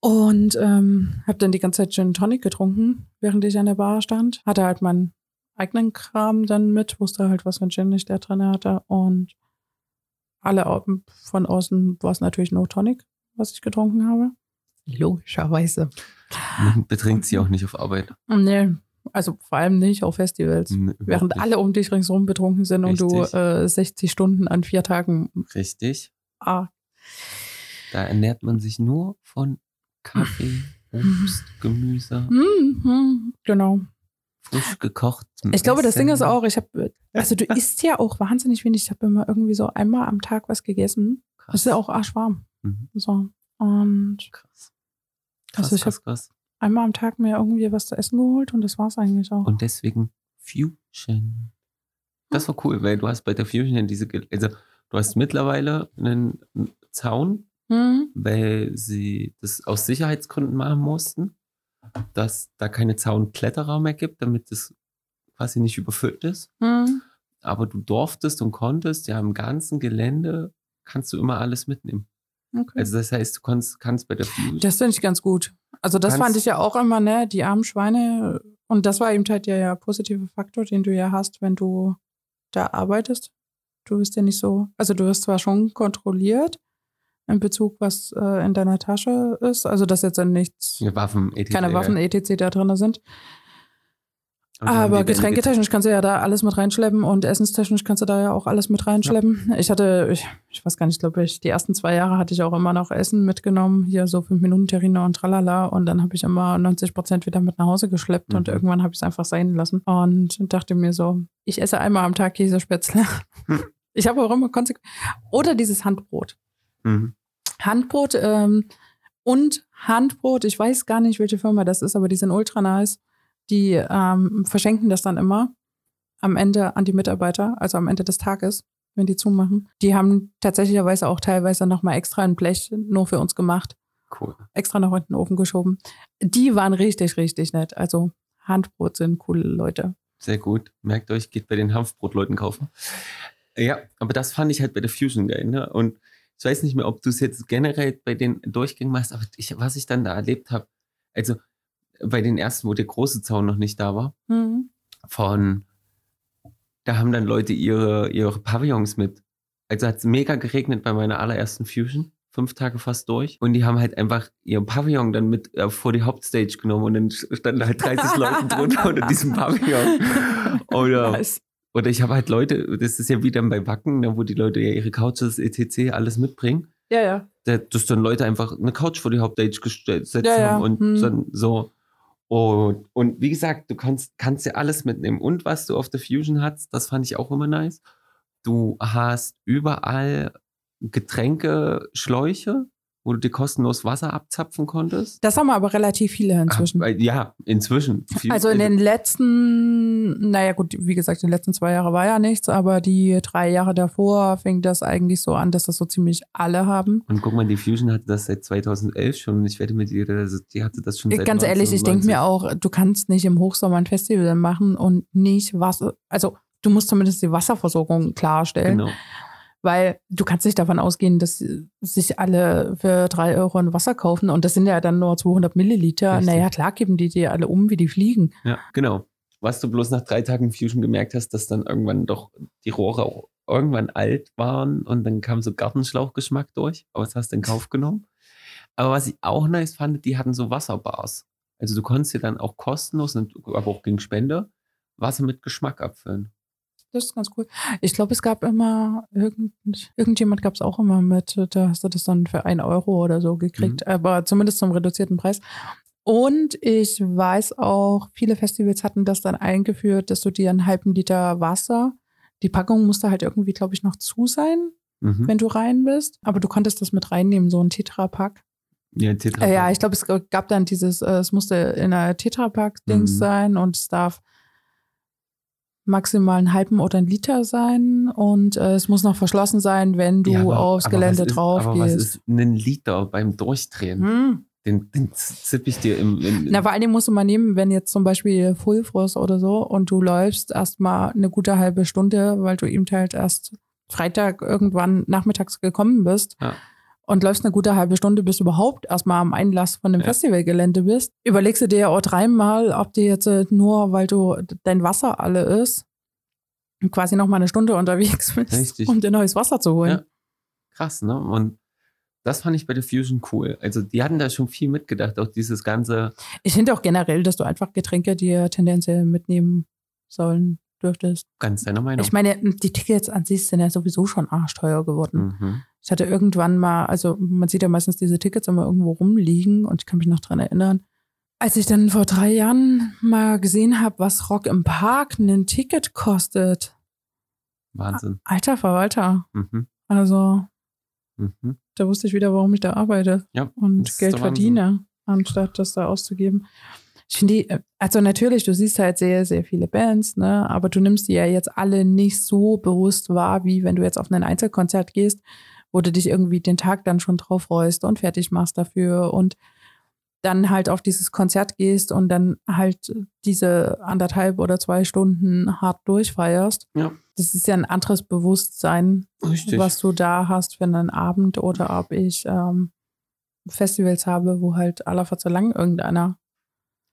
Und ähm, hab dann die ganze Zeit Gin Tonic getrunken, während ich an der Bar stand. Hatte halt meinen eigenen Kram dann mit, wusste halt, was für ein Gin ich da drin hatte. Und alle von außen war es natürlich No Tonic, was ich getrunken habe. Logischerweise. Man (laughs) betrinkt sie auch nicht auf Arbeit. Nee, also vor allem nicht auf Festivals. N- überhaupt Während nicht. alle um dich ringsherum betrunken sind und Richtig. du äh, 60 Stunden an vier Tagen. Richtig. Ah, Da ernährt man sich nur von Kaffee, (laughs) Obst, Gemüse, mhm, genau. frisch gekocht. Ich glaube, das Ding ist auch, ich habe, also du isst ja auch wahnsinnig wenig. Ich habe immer irgendwie so einmal am Tag was gegessen. krass. Es ist ja auch arschwarm. Mhm. So. Und krass. Krass, Also ich krass, krass. Einmal am Tag mir irgendwie was zu essen geholt und das war's eigentlich auch. Und deswegen Fusion. Das war cool, weil du hast bei der Fusion ja diese, also du hast mittlerweile einen Zaun, Hm? weil sie das aus Sicherheitsgründen machen mussten, dass da keine Zaunkletterer mehr gibt, damit es quasi nicht überfüllt ist. Hm? Aber du durftest und konntest ja im ganzen Gelände kannst du immer alles mitnehmen. Okay. Also das heißt, du kannst, kannst bei der Fusion. Das finde ich ganz gut. Also das fand ich ja auch immer, ne, die armen Schweine. Und das war eben halt der ja positive Faktor, den du ja hast, wenn du da arbeitest. Du bist ja nicht so, also du wirst zwar schon kontrolliert in Bezug, was äh, in deiner Tasche ist, also dass jetzt dann nichts, Ja, Waffen, etc. keine. Waffen etc. da drin sind. Und haben Aber getränketechnisch kannst du ja da alles mit reinschleppen und essenstechnisch kannst du da ja auch alles mit reinschleppen. Ich hatte, ich, ich weiß gar nicht, glaube ich, die ersten zwei Jahre hatte ich auch immer noch Essen mitgenommen, hier so fünf Minuten Terrine und tralala und dann habe ich immer 90 Prozent wieder mit nach Hause geschleppt und Mhm. irgendwann habe ich es einfach sein lassen und dachte mir so, Ich esse einmal am Tag Käsespätzle. Hm. (laughs) Ich habe auch immer konsequent. Oder dieses Handbrot. Mhm. Handbrot ähm, und Handbrot, ich weiß gar nicht, welche Firma das ist, aber die sind ultra nice. Die ähm, verschenken das dann immer am Ende an die Mitarbeiter, also am Ende des Tages, wenn die zumachen. Die haben tatsächlicherweise auch teilweise nochmal extra ein Blech nur für uns gemacht, Cool. extra noch in den Ofen geschoben. Die waren richtig, richtig nett. Also Handbrot sind coole Leute. Sehr gut. Merkt euch, geht bei den Hanfbrotleuten kaufen. Ja, aber das fand ich halt bei der Fusion geil. Ne? Und ich weiß nicht mehr, ob du es jetzt generell bei den Durchgängen machst, aber ich, was ich dann da erlebt habe, also bei den ersten, wo der große Zaun noch nicht da war, Mhm. von, da haben dann Leute ihre, ihre Pavillons mit. Also hat es mega geregnet bei meiner allerersten Fusion, fünf Tage fast durch. Und die haben halt einfach ihr Pavillon dann mit äh, vor die Hauptstage genommen und dann standen halt 30 Leute drunter unter diesem Pavillon. (laughs) Oder, Nice. oder ich habe halt Leute, das ist ja wie dann bei Wacken, ne, wo die Leute ja ihre Couches, etc. alles mitbringen. Ja, ja. Da- Dass dann Leute einfach eine Couch vor die Hauptstage gestellt gesetzt Ja, ja. haben und Hm. dann so. Und, und wie gesagt, du kannst, kannst ja alles mitnehmen. Und was du auf der Fusion hast, das fand ich auch immer nice. Du hast überall Getränkeschläuche, wo du dir kostenlos Wasser abzapfen konntest. Das haben aber relativ viele inzwischen. Ah, ja, inzwischen. Viel- Also in den letzten, naja gut, wie gesagt, die letzten zwei Jahre war ja nichts, aber die drei Jahre davor fing das eigentlich so an, dass das so ziemlich alle haben. Und guck mal, die Fusion hatte das seit 2011 schon ich wette mit dir, also die hatte das schon seit Ganz ehrlich, ich denke mir auch, du kannst nicht im Hochsommer ein Festival machen und nicht Wasser, also du musst zumindest die Wasserversorgung klarstellen, Genau. Weil du kannst nicht davon ausgehen, dass sich alle für drei Euro ein Wasser kaufen und das sind ja dann nur 200 Milliliter. Richtig. Naja, klar geben die dir alle um, wie die fliegen. Ja, genau. Was du bloß nach drei Tagen Fusion gemerkt hast, dass dann irgendwann doch die Rohre auch irgendwann alt waren und dann kam so Gartenschlauchgeschmack durch. Aber das hast du in Kauf genommen. Aber was ich auch nice fand, die hatten so Wasserbars. Also du konntest dir dann auch kostenlos, aber auch gegen Spende, Wasser mit Geschmack abfüllen. Das ist ganz cool. Ich glaube, es gab immer, irgend, irgendjemand gab es auch immer mit, da hast du das dann für ein Euro oder so gekriegt, aber zumindest zum reduzierten Preis. Und ich weiß auch, viele Festivals hatten das dann eingeführt, dass du dir einen halben Liter Wasser, die Packung musste halt irgendwie, glaube ich, noch zu sein, Mhm. wenn du rein bist, aber du konntest das mit reinnehmen, so ein Tetrapack. Ja, Tetra Äh, ja, ich glaube, es gab dann dieses, äh, es musste in einer Tetrapack-Dings Mhm. sein und es darf maximal einen halben oder einen Liter sein und äh, es muss noch verschlossen sein, wenn du Ja, aber- aufs aber Gelände was ist, drauf Aber was gehst. ist ein Liter beim Durchdrehen? Hm. Den, den zipp ich dir im. im Na, vor Dingen musst du mal nehmen, wenn jetzt zum Beispiel Fullfrost oder so und du läufst erstmal eine gute halbe Stunde, weil du eben halt erst Freitag irgendwann nachmittags gekommen bist Ja. Und läufst eine gute halbe Stunde, bis du überhaupt erstmal am Einlass von dem Ja. Festivalgelände bist, überlegst du dir ja auch dreimal, ob dir jetzt äh, nur, weil du dein Wasser alle ist, quasi noch mal eine Stunde unterwegs (laughs) bist, Richtig. um dir neues Wasser zu holen. Ja. krass, ne? Und das fand ich bei der Fusion cool. Also die hatten da schon viel mitgedacht, auch dieses ganze, Ich finde auch generell, dass du einfach Getränke dir tendenziell mitnehmen sollen dürftest. ganz deiner Meinung. Ich meine, die Tickets an sich sind ja sowieso schon arschteuer geworden. mhm. Ich hatte irgendwann mal, also man sieht ja meistens diese Tickets immer irgendwo rumliegen und ich kann mich noch dran erinnern, als ich dann vor drei Jahren mal gesehen habe, was Rock im Park ein Ticket kostet. Wahnsinn. Alter Verwalter. Mhm. Also Mhm. da wusste ich wieder, warum ich da arbeite Ja, und Geld verdiene, anstatt das da auszugeben. Ich finde die, also natürlich, du siehst halt sehr, sehr viele Bands, ne, aber du nimmst die ja jetzt alle nicht so bewusst wahr, wie wenn du jetzt auf ein Einzelkonzert gehst, wo du dich irgendwie den Tag dann schon drauf freust und fertig machst dafür und dann halt auf dieses Konzert gehst und dann halt diese anderthalb oder zwei Stunden hart durchfeierst. Ja. Das ist ja ein anderes Bewusstsein, Richtig. was du da hast für einen Abend oder ob ich ähm, Festivals habe, wo halt aller so lang irgendeiner.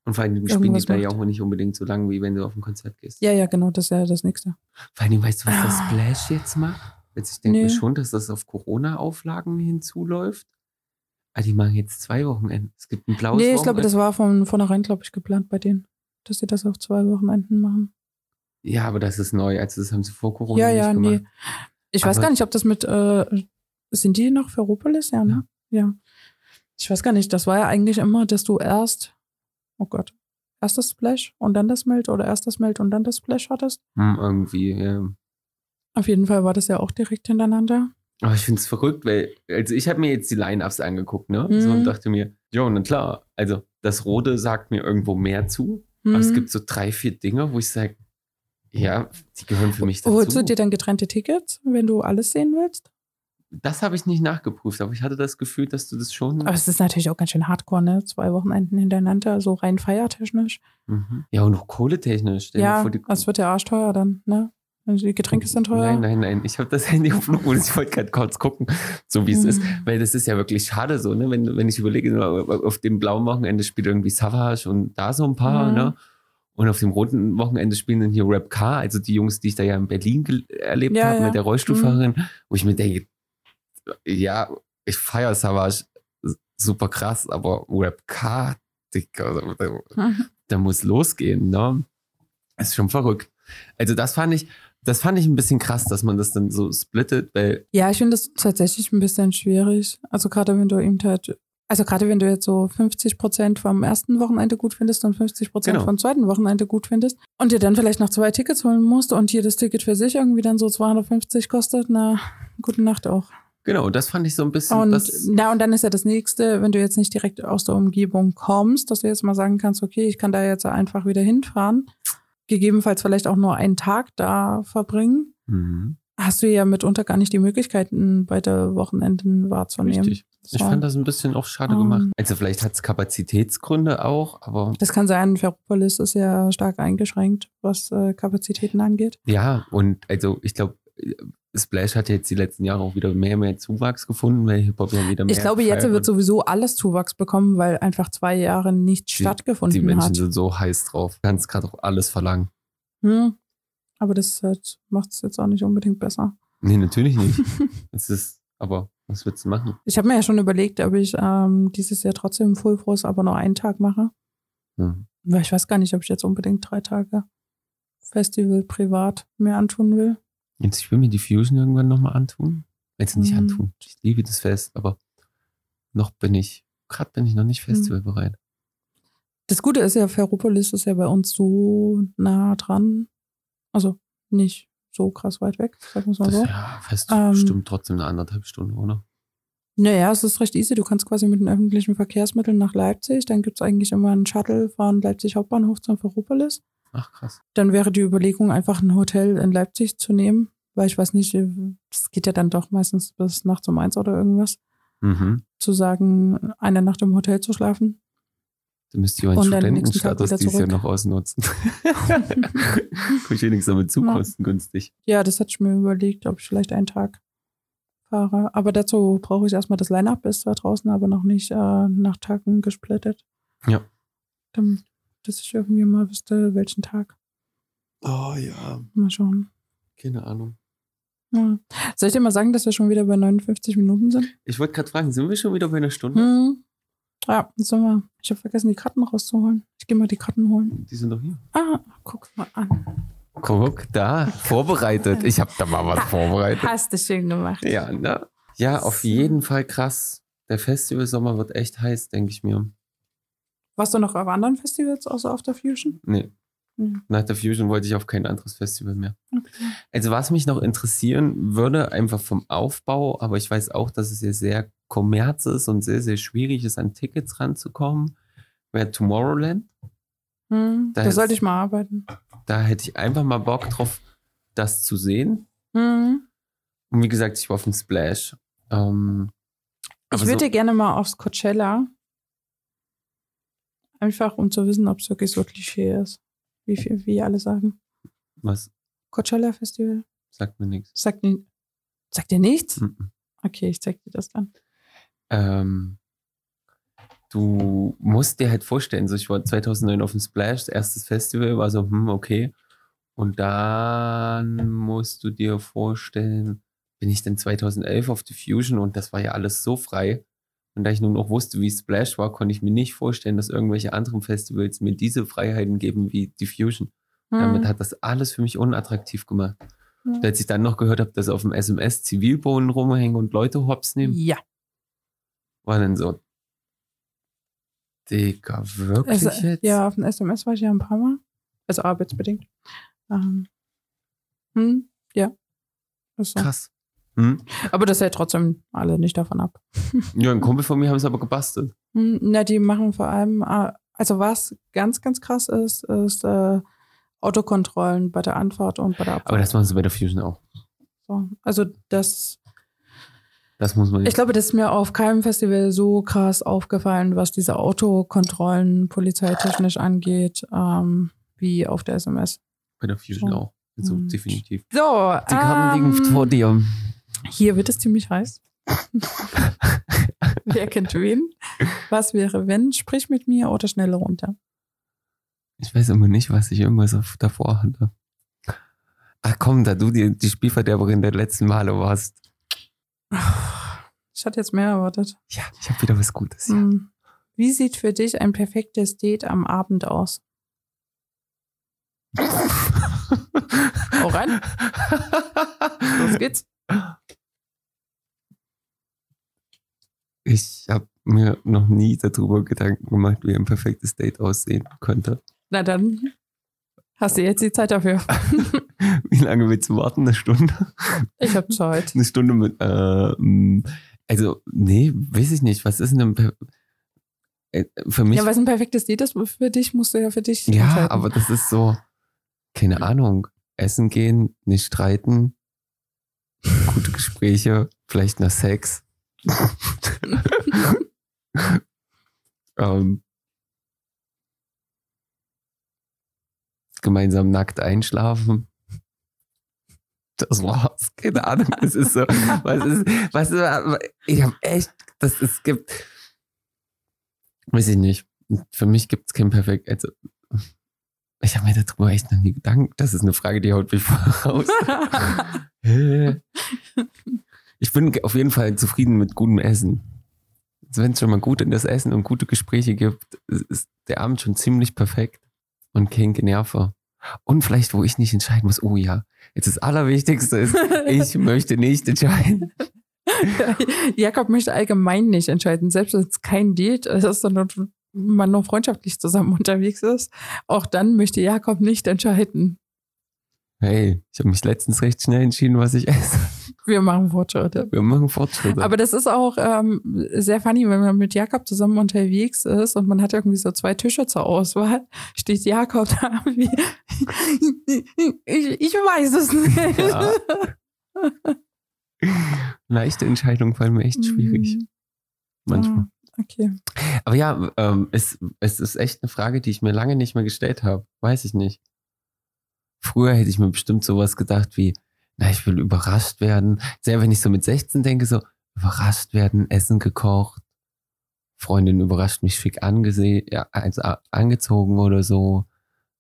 Und vor allem spielen die da ja auch nicht unbedingt so lang, wie wenn du auf ein Konzert gehst. Ja, ja, genau, das ist ja das Nächste. Vor allem, weißt du, was das Ah. Splash jetzt macht? Jetzt, ich denke mir schon, dass das auf Corona-Auflagen hinzuläuft. Ah, die machen jetzt zwei Wochenenden. Es gibt ein blaues nee, ich glaube, das war von vornherein, glaube ich, geplant bei denen, dass sie das auf zwei Wochenenden machen. Ja, aber das ist neu. Also das haben sie vor Corona ja, nicht ja, gemacht. nee. Ich weiß Aber- gar nicht, ob das mit, äh, sind die noch für Europolis? Ja, ne? Ja. Ich weiß gar nicht, das war ja eigentlich immer, dass du erst, oh Gott, erst das Splash und dann das Melt oder erst das Melt und dann das Splash hattest. Hm, irgendwie, ja. Auf jeden Fall war das ja auch direkt hintereinander. Aber ich finde es verrückt, weil, also ich habe mir jetzt die Line-Ups angeguckt, ne? Mhm. So und dachte mir, ja, na klar, also das Rote sagt mir irgendwo mehr zu. Aber es Mhm. gibt so drei, vier Dinge, wo ich sage, ja, die gehören für mich dazu. Holst du dir dann getrennte Tickets, wenn du alles sehen willst? das habe ich nicht nachgeprüft, aber ich hatte das Gefühl, dass du das schon. Aber es ist natürlich auch ganz schön hardcore, ne? Zwei Wochenenden hintereinander, so rein feiertechnisch. Mhm. Ja, und auch kohletechnisch. Ja, das wird ja arschteuer dann, ne? Also die Getränke sind teuer. Nein, nein, nein. Ich habe das (laughs) Handy auf Flugmodus. Ich wollte gerade kurz gucken, so wie es ist. Mhm. Weil das ist ja wirklich schade so, ne? Wenn, wenn ich überlege, auf dem blauen Wochenende spielt irgendwie Savage und da so ein paar, Mhm. ne? Und auf dem roten Wochenende spielen dann hier Rap Car, also die Jungs, die ich da ja in Berlin erlebt Ja, habe ja. Mhm. mit der Rollstuhlfahrerin, wo ich mir denke, ja, ich feiere Savage super krass, aber Rap Car, Digga, da, Mhm. da muss losgehen, ne? Ist schon verrückt. Also das fand ich, das fand ich ein bisschen krass, dass man das dann so splittet, weil Ja, ich finde das tatsächlich ein bisschen schwierig. Also gerade wenn du eben halt, also gerade wenn du jetzt so 50 Prozent vom ersten Wochenende gut findest und 50 Prozent Genau. vom zweiten Wochenende gut findest und dir dann vielleicht noch zwei Tickets holen musst und jedes Ticket für sich irgendwie dann so 250 kostet, na, gute Nacht auch. genau, das fand ich so ein bisschen, Und, das, na, und dann ist ja das nächste, wenn du jetzt nicht direkt aus der Umgebung kommst, dass du jetzt mal sagen kannst, okay, ich kann da jetzt einfach wieder hinfahren, gegebenenfalls vielleicht auch nur einen Tag da verbringen, Mhm, hast du ja mitunter gar nicht die Möglichkeiten, beide Wochenenden wahrzunehmen. richtig. Ich So. fand das ein bisschen auch schade Ähm. gemacht. Also vielleicht hat es Kapazitätsgründe auch, aber Das kann sein, Ferropolis ist ja stark eingeschränkt, was äh, Kapazitäten angeht. ja, und also ich glaube, Splash hat jetzt die letzten Jahre auch wieder mehr und mehr Zuwachs gefunden, weil Hip-Hop ja wieder mehr Ich glaube, jetzt wird sowieso alles Zuwachs bekommen, weil einfach zwei Jahre nicht Die- stattgefunden Die Menschen hat. sind so heiß drauf. Kannst gerade auch alles verlangen. Hm. Aber das halt, macht es jetzt auch nicht unbedingt besser. Nee, natürlich nicht. (laughs) es ist, aber was willst du machen? Ich habe mir ja schon überlegt, ob ich ähm, dieses Jahr trotzdem Full Force aber nur einen Tag mache. Hm. Weil ich weiß gar nicht, ob ich jetzt unbedingt drei Tage Festival privat mir antun will. Jetzt, ich will mir die Fusion irgendwann nochmal antun. Jetzt nicht Mhm. antun. Ich liebe das Fest, aber noch bin ich, gerade bin ich noch nicht Mhm. festivalbereit. Das Gute ist ja, Ferropolis ist ja bei uns so nah dran. Also nicht so krass weit weg, sagen wir es mal so. ja, Fest Ähm. stimmt trotzdem eine anderthalb Stunden, oder? Naja, es ist recht easy. Du kannst quasi mit den öffentlichen Verkehrsmitteln nach Leipzig. Dann gibt es eigentlich immer einen Shuttle von Leipzig Hauptbahnhof zum Ferropolis. Ach krass. Dann wäre die Überlegung, einfach ein Hotel in Leipzig zu nehmen. Weil ich weiß nicht, das geht ja dann doch meistens bis nachts um eins oder irgendwas. Mhm. Zu sagen, eine Nacht im Hotel zu schlafen. Du müsst ja einen Studentenstatus dieses Jahr noch ausnutzen. (laughs) Ich wenigstens damit zu kostengünstig. Ja, das hatte ich mir überlegt, ob ich vielleicht einen Tag fahre. Aber dazu brauche ich erstmal das Line-Up, ist zwar draußen, aber noch nicht äh, nach Tagen gesplittet. Ja. Dann, dass ich irgendwie mal wüsste, welchen Tag. Oh ja, Mal schauen. keine Ahnung. Ja. Soll ich dir mal sagen, dass wir schon wieder bei 59 Minuten sind? Ich wollte gerade fragen, sind wir schon wieder bei einer Stunde? Hm. Ja, sollen wir. Ich habe vergessen, die Karten rauszuholen. Ich gehe mal die Karten holen. Die sind doch hier. Ah, guck mal an. Guck, da, vorbereitet. Ich habe da mal was (laughs) vorbereitet. Hast du schön gemacht. Ja, ne? Ja, auf jeden Fall krass. Der Festivalsommer wird echt heiß, denke ich mir. Warst du noch auf anderen Festivals außer auf der Fusion? Nee, Hm. nach der Fusion wollte ich auf kein anderes Festival mehr. Okay. Also was mich noch interessieren würde, einfach vom Aufbau, aber ich weiß auch, dass es ja sehr kommerz ist und sehr, sehr schwierig ist, an Tickets ranzukommen, wäre Tomorrowland. Hm. Da Da sollte ich mal arbeiten. Da hätte ich einfach mal Bock drauf, das zu sehen. Hm. Und wie gesagt, ich war auf dem Splash. Ähm, Ich würde so, gerne mal aufs Coachella. Einfach um zu wissen, ob es wirklich so Klischee ist. Wie, viel, wie alle sagen. was Coachella Festival. sagt mir nichts. Sagt, dir- sagt dir nichts? Mhm. Okay, ich zeig dir das dann. Ähm, du musst dir halt vorstellen, so ich war 2009 auf dem Splash, erstes Festival, war so, hm, okay. Und dann musst du dir vorstellen, bin ich dann 2011 auf die Fusion und das war ja alles so frei. Und da ich nun auch wusste, wie Splash war, konnte ich mir nicht vorstellen, dass irgendwelche anderen Festivals mir diese Freiheiten geben wie die Fusion. Damit hat das alles für mich unattraktiv gemacht. Und Als ich dann noch gehört habe, dass auf dem SMS Zivilbohnen rumhängen und Leute hops nehmen, ja. war dann so, Digga, wirklich Also, jetzt? Ja, auf den SMS war ich ja ein paar Mal. Also arbeitsbedingt. Ähm, hm, ja. So. Krass. Hm? Aber das hält trotzdem alle nicht davon ab. (laughs) Ja, ein Kumpel von mir haben es aber gebastelt. Hm, Na, die machen vor allem, äh, also was ganz, ganz krass ist, ist äh, Autokontrollen bei der Anfahrt und bei der Abfahrt. Aber das machen sie bei der Fusion auch. so. Also das, Das muss man ich glaube, das ist mir auf keinem Festival so krass aufgefallen, was diese Autokontrollen polizeitechnisch angeht, ähm, wie auf der SMS. bei der Fusion So. auch. So, Und- definitiv. So, Die Karten liegen ähm, vor dir. Hier wird es ziemlich heiß. (laughs) Wer kennt wen? Was wäre, wenn? Sprich mit mir oder schneller runter. Ich weiß immer nicht, was ich irgendwas auf- davor hatte. Ach komm, da du die, die Spielverderberin der letzten Male warst. Ich hatte jetzt mehr erwartet. Ja, ich habe wieder was Gutes. Ja. Hm. Wie sieht für dich ein perfektes Date am Abend aus? (laughs) Hau rein. Los geht's. Ich habe mir noch nie darüber Gedanken gemacht, wie ein perfektes Date aussehen könnte. Na dann hast du jetzt die Zeit dafür. (laughs) Wie lange willst du warten? Eine Stunde? Ich habe Zeit. Eine Stunde mit. Äh, also, nee, weiß ich nicht. Was ist denn ein per äh, für mich? Ja, was ein perfektes Date ist für dich, musst du ja für dich Ja, aber das ist so, keine Ahnung, essen gehen, nicht streiten, gute Gespräche, vielleicht noch Sex. (laughs) ähm, gemeinsam nackt einschlafen. Das war's. Keine Ahnung. Es ist so, was ist, was ist, ich habe echt, das es gibt, weiß ich nicht. Für mich gibt es kein perfekt, also, ich habe mir darüber echt noch nie Gedanken. Das ist eine Frage, die haut mich voraus. (laughs) Ich bin auf jeden Fall zufrieden mit gutem Essen. Also Wenn es schon mal gut in das Essen und gute Gespräche gibt, ist der Abend schon ziemlich perfekt und kein Generve. Und vielleicht, wo ich nicht entscheiden muss, oh ja, jetzt das Allerwichtigste ist, (laughs) ich möchte nicht entscheiden. (laughs) Jakob möchte allgemein nicht entscheiden, selbst wenn es kein Date ist, sondern man nur freundschaftlich zusammen (laughs) unterwegs ist. Auch dann möchte Jakob nicht entscheiden. Hey, ich habe mich letztens recht schnell entschieden, was ich esse. Wir machen Fortschritte. Wir machen Fortschritte. Aber das ist auch ähm, sehr funny, wenn man mit Jakob zusammen unterwegs ist und man hat irgendwie so zwei Tische zur Auswahl, (laughs) steht Jakob da (laughs) wie, ich, ich weiß es nicht. Ja. Leichte Entscheidungen fallen mir echt schwierig. Mhm. Manchmal. Ah, Okay. Aber ja, ähm, es, es ist echt eine Frage, die ich mir lange nicht mehr gestellt habe. Weiß ich nicht. Früher hätte ich mir bestimmt sowas gedacht wie, na, ich will überrascht werden. Sehr, wenn ich so mit 16 denke, so, überrascht werden, Essen gekocht, Freundin überrascht mich schick angesehen, ja, also angezogen oder so.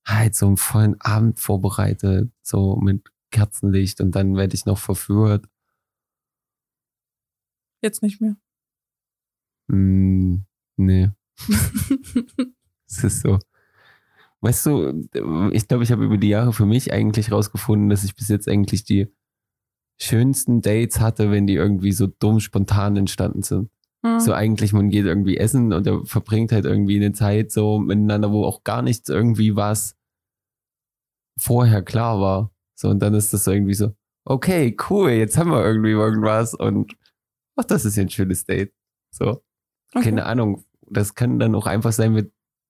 Halt so einen vollen Abend vorbereitet, so mit Kerzenlicht und dann werde ich noch verführt. Jetzt nicht mehr. Hm, nee. (laughs) Es ist so. Weißt du, ich glaube, ich habe über die Jahre für mich eigentlich rausgefunden, dass ich bis jetzt eigentlich die schönsten Dates hatte, wenn die irgendwie so dumm spontan entstanden sind. Hm. So eigentlich, man geht irgendwie essen und er verbringt halt irgendwie eine Zeit so miteinander, wo auch gar nichts irgendwie was vorher klar war. So, und dann ist das so irgendwie so, okay, cool, jetzt haben wir irgendwie irgendwas und ach, das ist ja ein schönes Date. So. Okay. Keine Ahnung. Das kann dann auch einfach sein, wir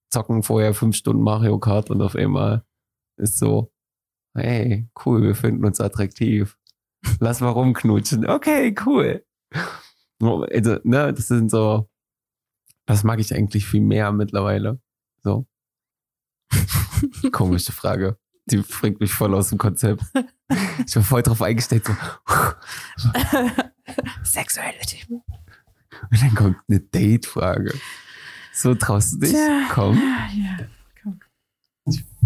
zocken vorher fünf Stunden Mario Kart und auf einmal ist so, hey, cool, wir finden uns attraktiv. Lass mal rumknutschen. Okay, cool. Also, ne, das sind so, das mag ich eigentlich viel mehr mittlerweile. So. Komische Frage. Die bringt mich voll aus dem Konzept. Ich war voll drauf eingestellt, so. (laughs) Sexuelle Themen. Und dann kommt eine Date-Frage. So traust du dich? Tja. Komm. Ja,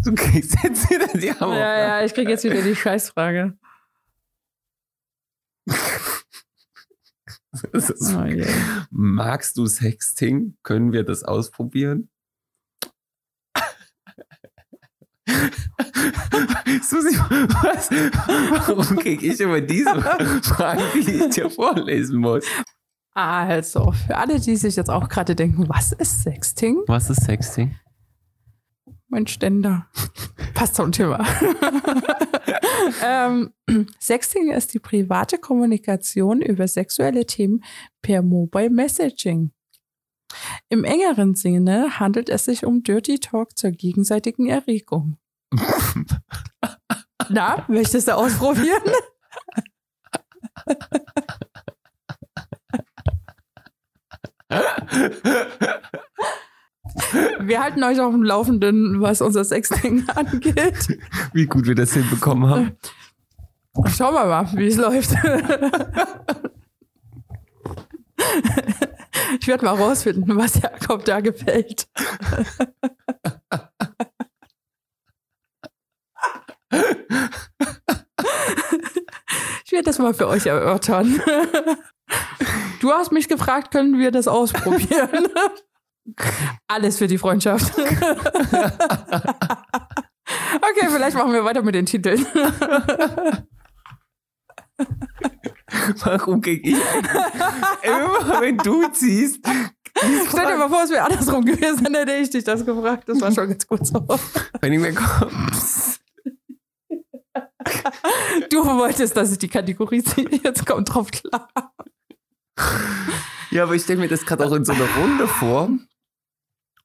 Du kriegst jetzt wieder die Hammer. ja, ja, ich kriege jetzt wieder die Scheißfrage. (laughs) Ist- Oh, je. Magst du Sexting? Können wir das ausprobieren? (laughs) Susi, was? Warum kriege ich immer diese Fragen, die ich dir vorlesen muss? Also, für alle, die sich jetzt auch gerade denken, was ist Sexting? Was ist Sexting? Mein Ständer. (laughs) Passt zum Thema. (laughs) ähm, Sexting ist die private Kommunikation über sexuelle Themen per Mobile Messaging. Im engeren Sinne handelt es sich um Dirty Talk zur gegenseitigen Erregung. (laughs) Na, möchtest du ausprobieren? Wir halten euch auf dem Laufenden, was unser Sexting (laughs) angeht. Wie gut wir das hinbekommen haben. Schauen wir mal, wie es läuft. Ich werde mal rausfinden, was Jakob da gefällt. Ich werde das mal für euch erörtern. Du hast mich gefragt, können wir das ausprobieren? (laughs) Alles für die Freundschaft. Okay, vielleicht machen wir weiter mit den Titeln. Warum krieg ich eigentlich immer, wenn du ziehst? Stell dir mal vor, es wäre andersrum gewesen, dann hätte ich dich das gefragt. Das war schon ganz gut so. Wenn ich mir komme. Du wolltest, dass ich die Kategorie ziehe. Jetzt kommt drauf klar. Ja, aber ich stelle mir das gerade auch in so einer Runde vor.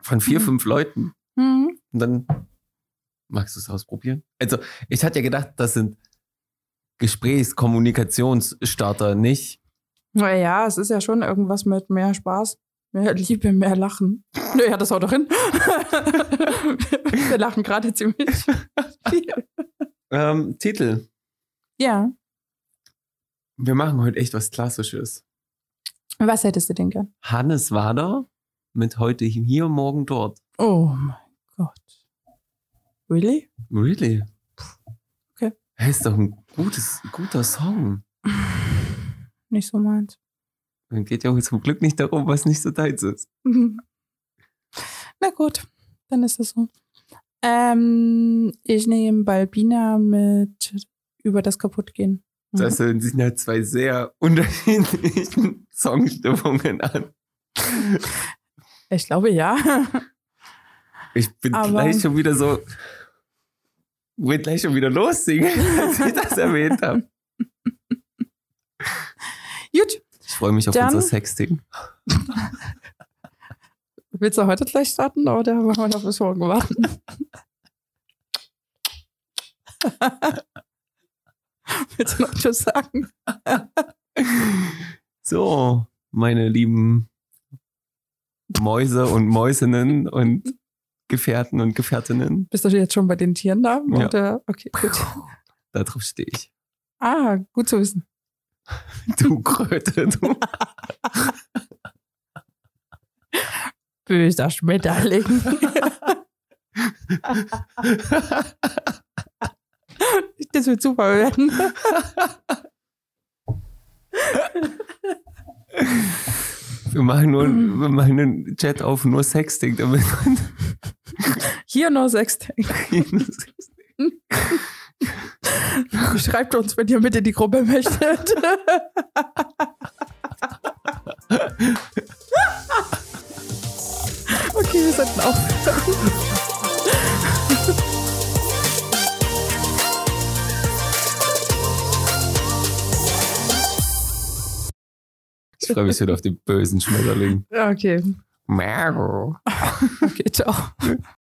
Von vier, fünf Leuten. Mhm. Und dann magst du es ausprobieren? Also, ich hatte ja gedacht, das sind Gesprächs-, Kommunikationsstarter nicht. Naja, es ist ja schon irgendwas mit mehr Spaß, mehr Liebe, mehr Lachen. Naja, das haut doch hin. (laughs) Wir lachen gerade ziemlich viel. Ähm, Titel. Ja. Wir machen heute echt was Klassisches. Was hättest du denn gern? Hannes Wader mit heute hier, morgen dort. Oh mein Gott. Really? Really? Okay. Hey, ist doch ein gutes, guter Song. (sighs) Nicht so meins. Dann geht ja auch zum Glück nicht darum, was nicht so deins ist. (laughs) Na gut, dann ist das so. Ähm, ich nehme Balbina mit über das Kaputtgehen. Mhm. Das hören sich ja zwei sehr unterschiedlichen (laughs) Songstimmungen an. Ich glaube ja. Ich bin Aber- gleich schon wieder so, will gleich schon wieder lossingen, (laughs) als ich das erwähnt habe. Gut, Ich freue mich auf Dann- unser Sexting. willst du heute gleich starten oder wollen wir noch bis morgen warten? (laughs) (laughs) willst du noch Tschüss sagen? (laughs) So, meine lieben Mäuse und Mäusinnen und Gefährten und Gefährtinnen. Bist du jetzt schon bei den Tiernamen? Ja. Oder? Okay, gut. (laughs) Darauf stehe ich. Ah, gut zu wissen. Du Kröte, du. Böser Schmetterling. (laughs) das wird super werden. Wir machen nur, wir machen einen Chat auf nur Sexting, damit man (laughs) Hier nur Sexting. (laughs) Schreibt uns, wenn ihr mit in die Gruppe möchtet. okay, wir sollten aufhören. Ich freue mich wieder auf den bösen Schmetterling. Okay, Mero. (laughs) okay, ciao. (laughs)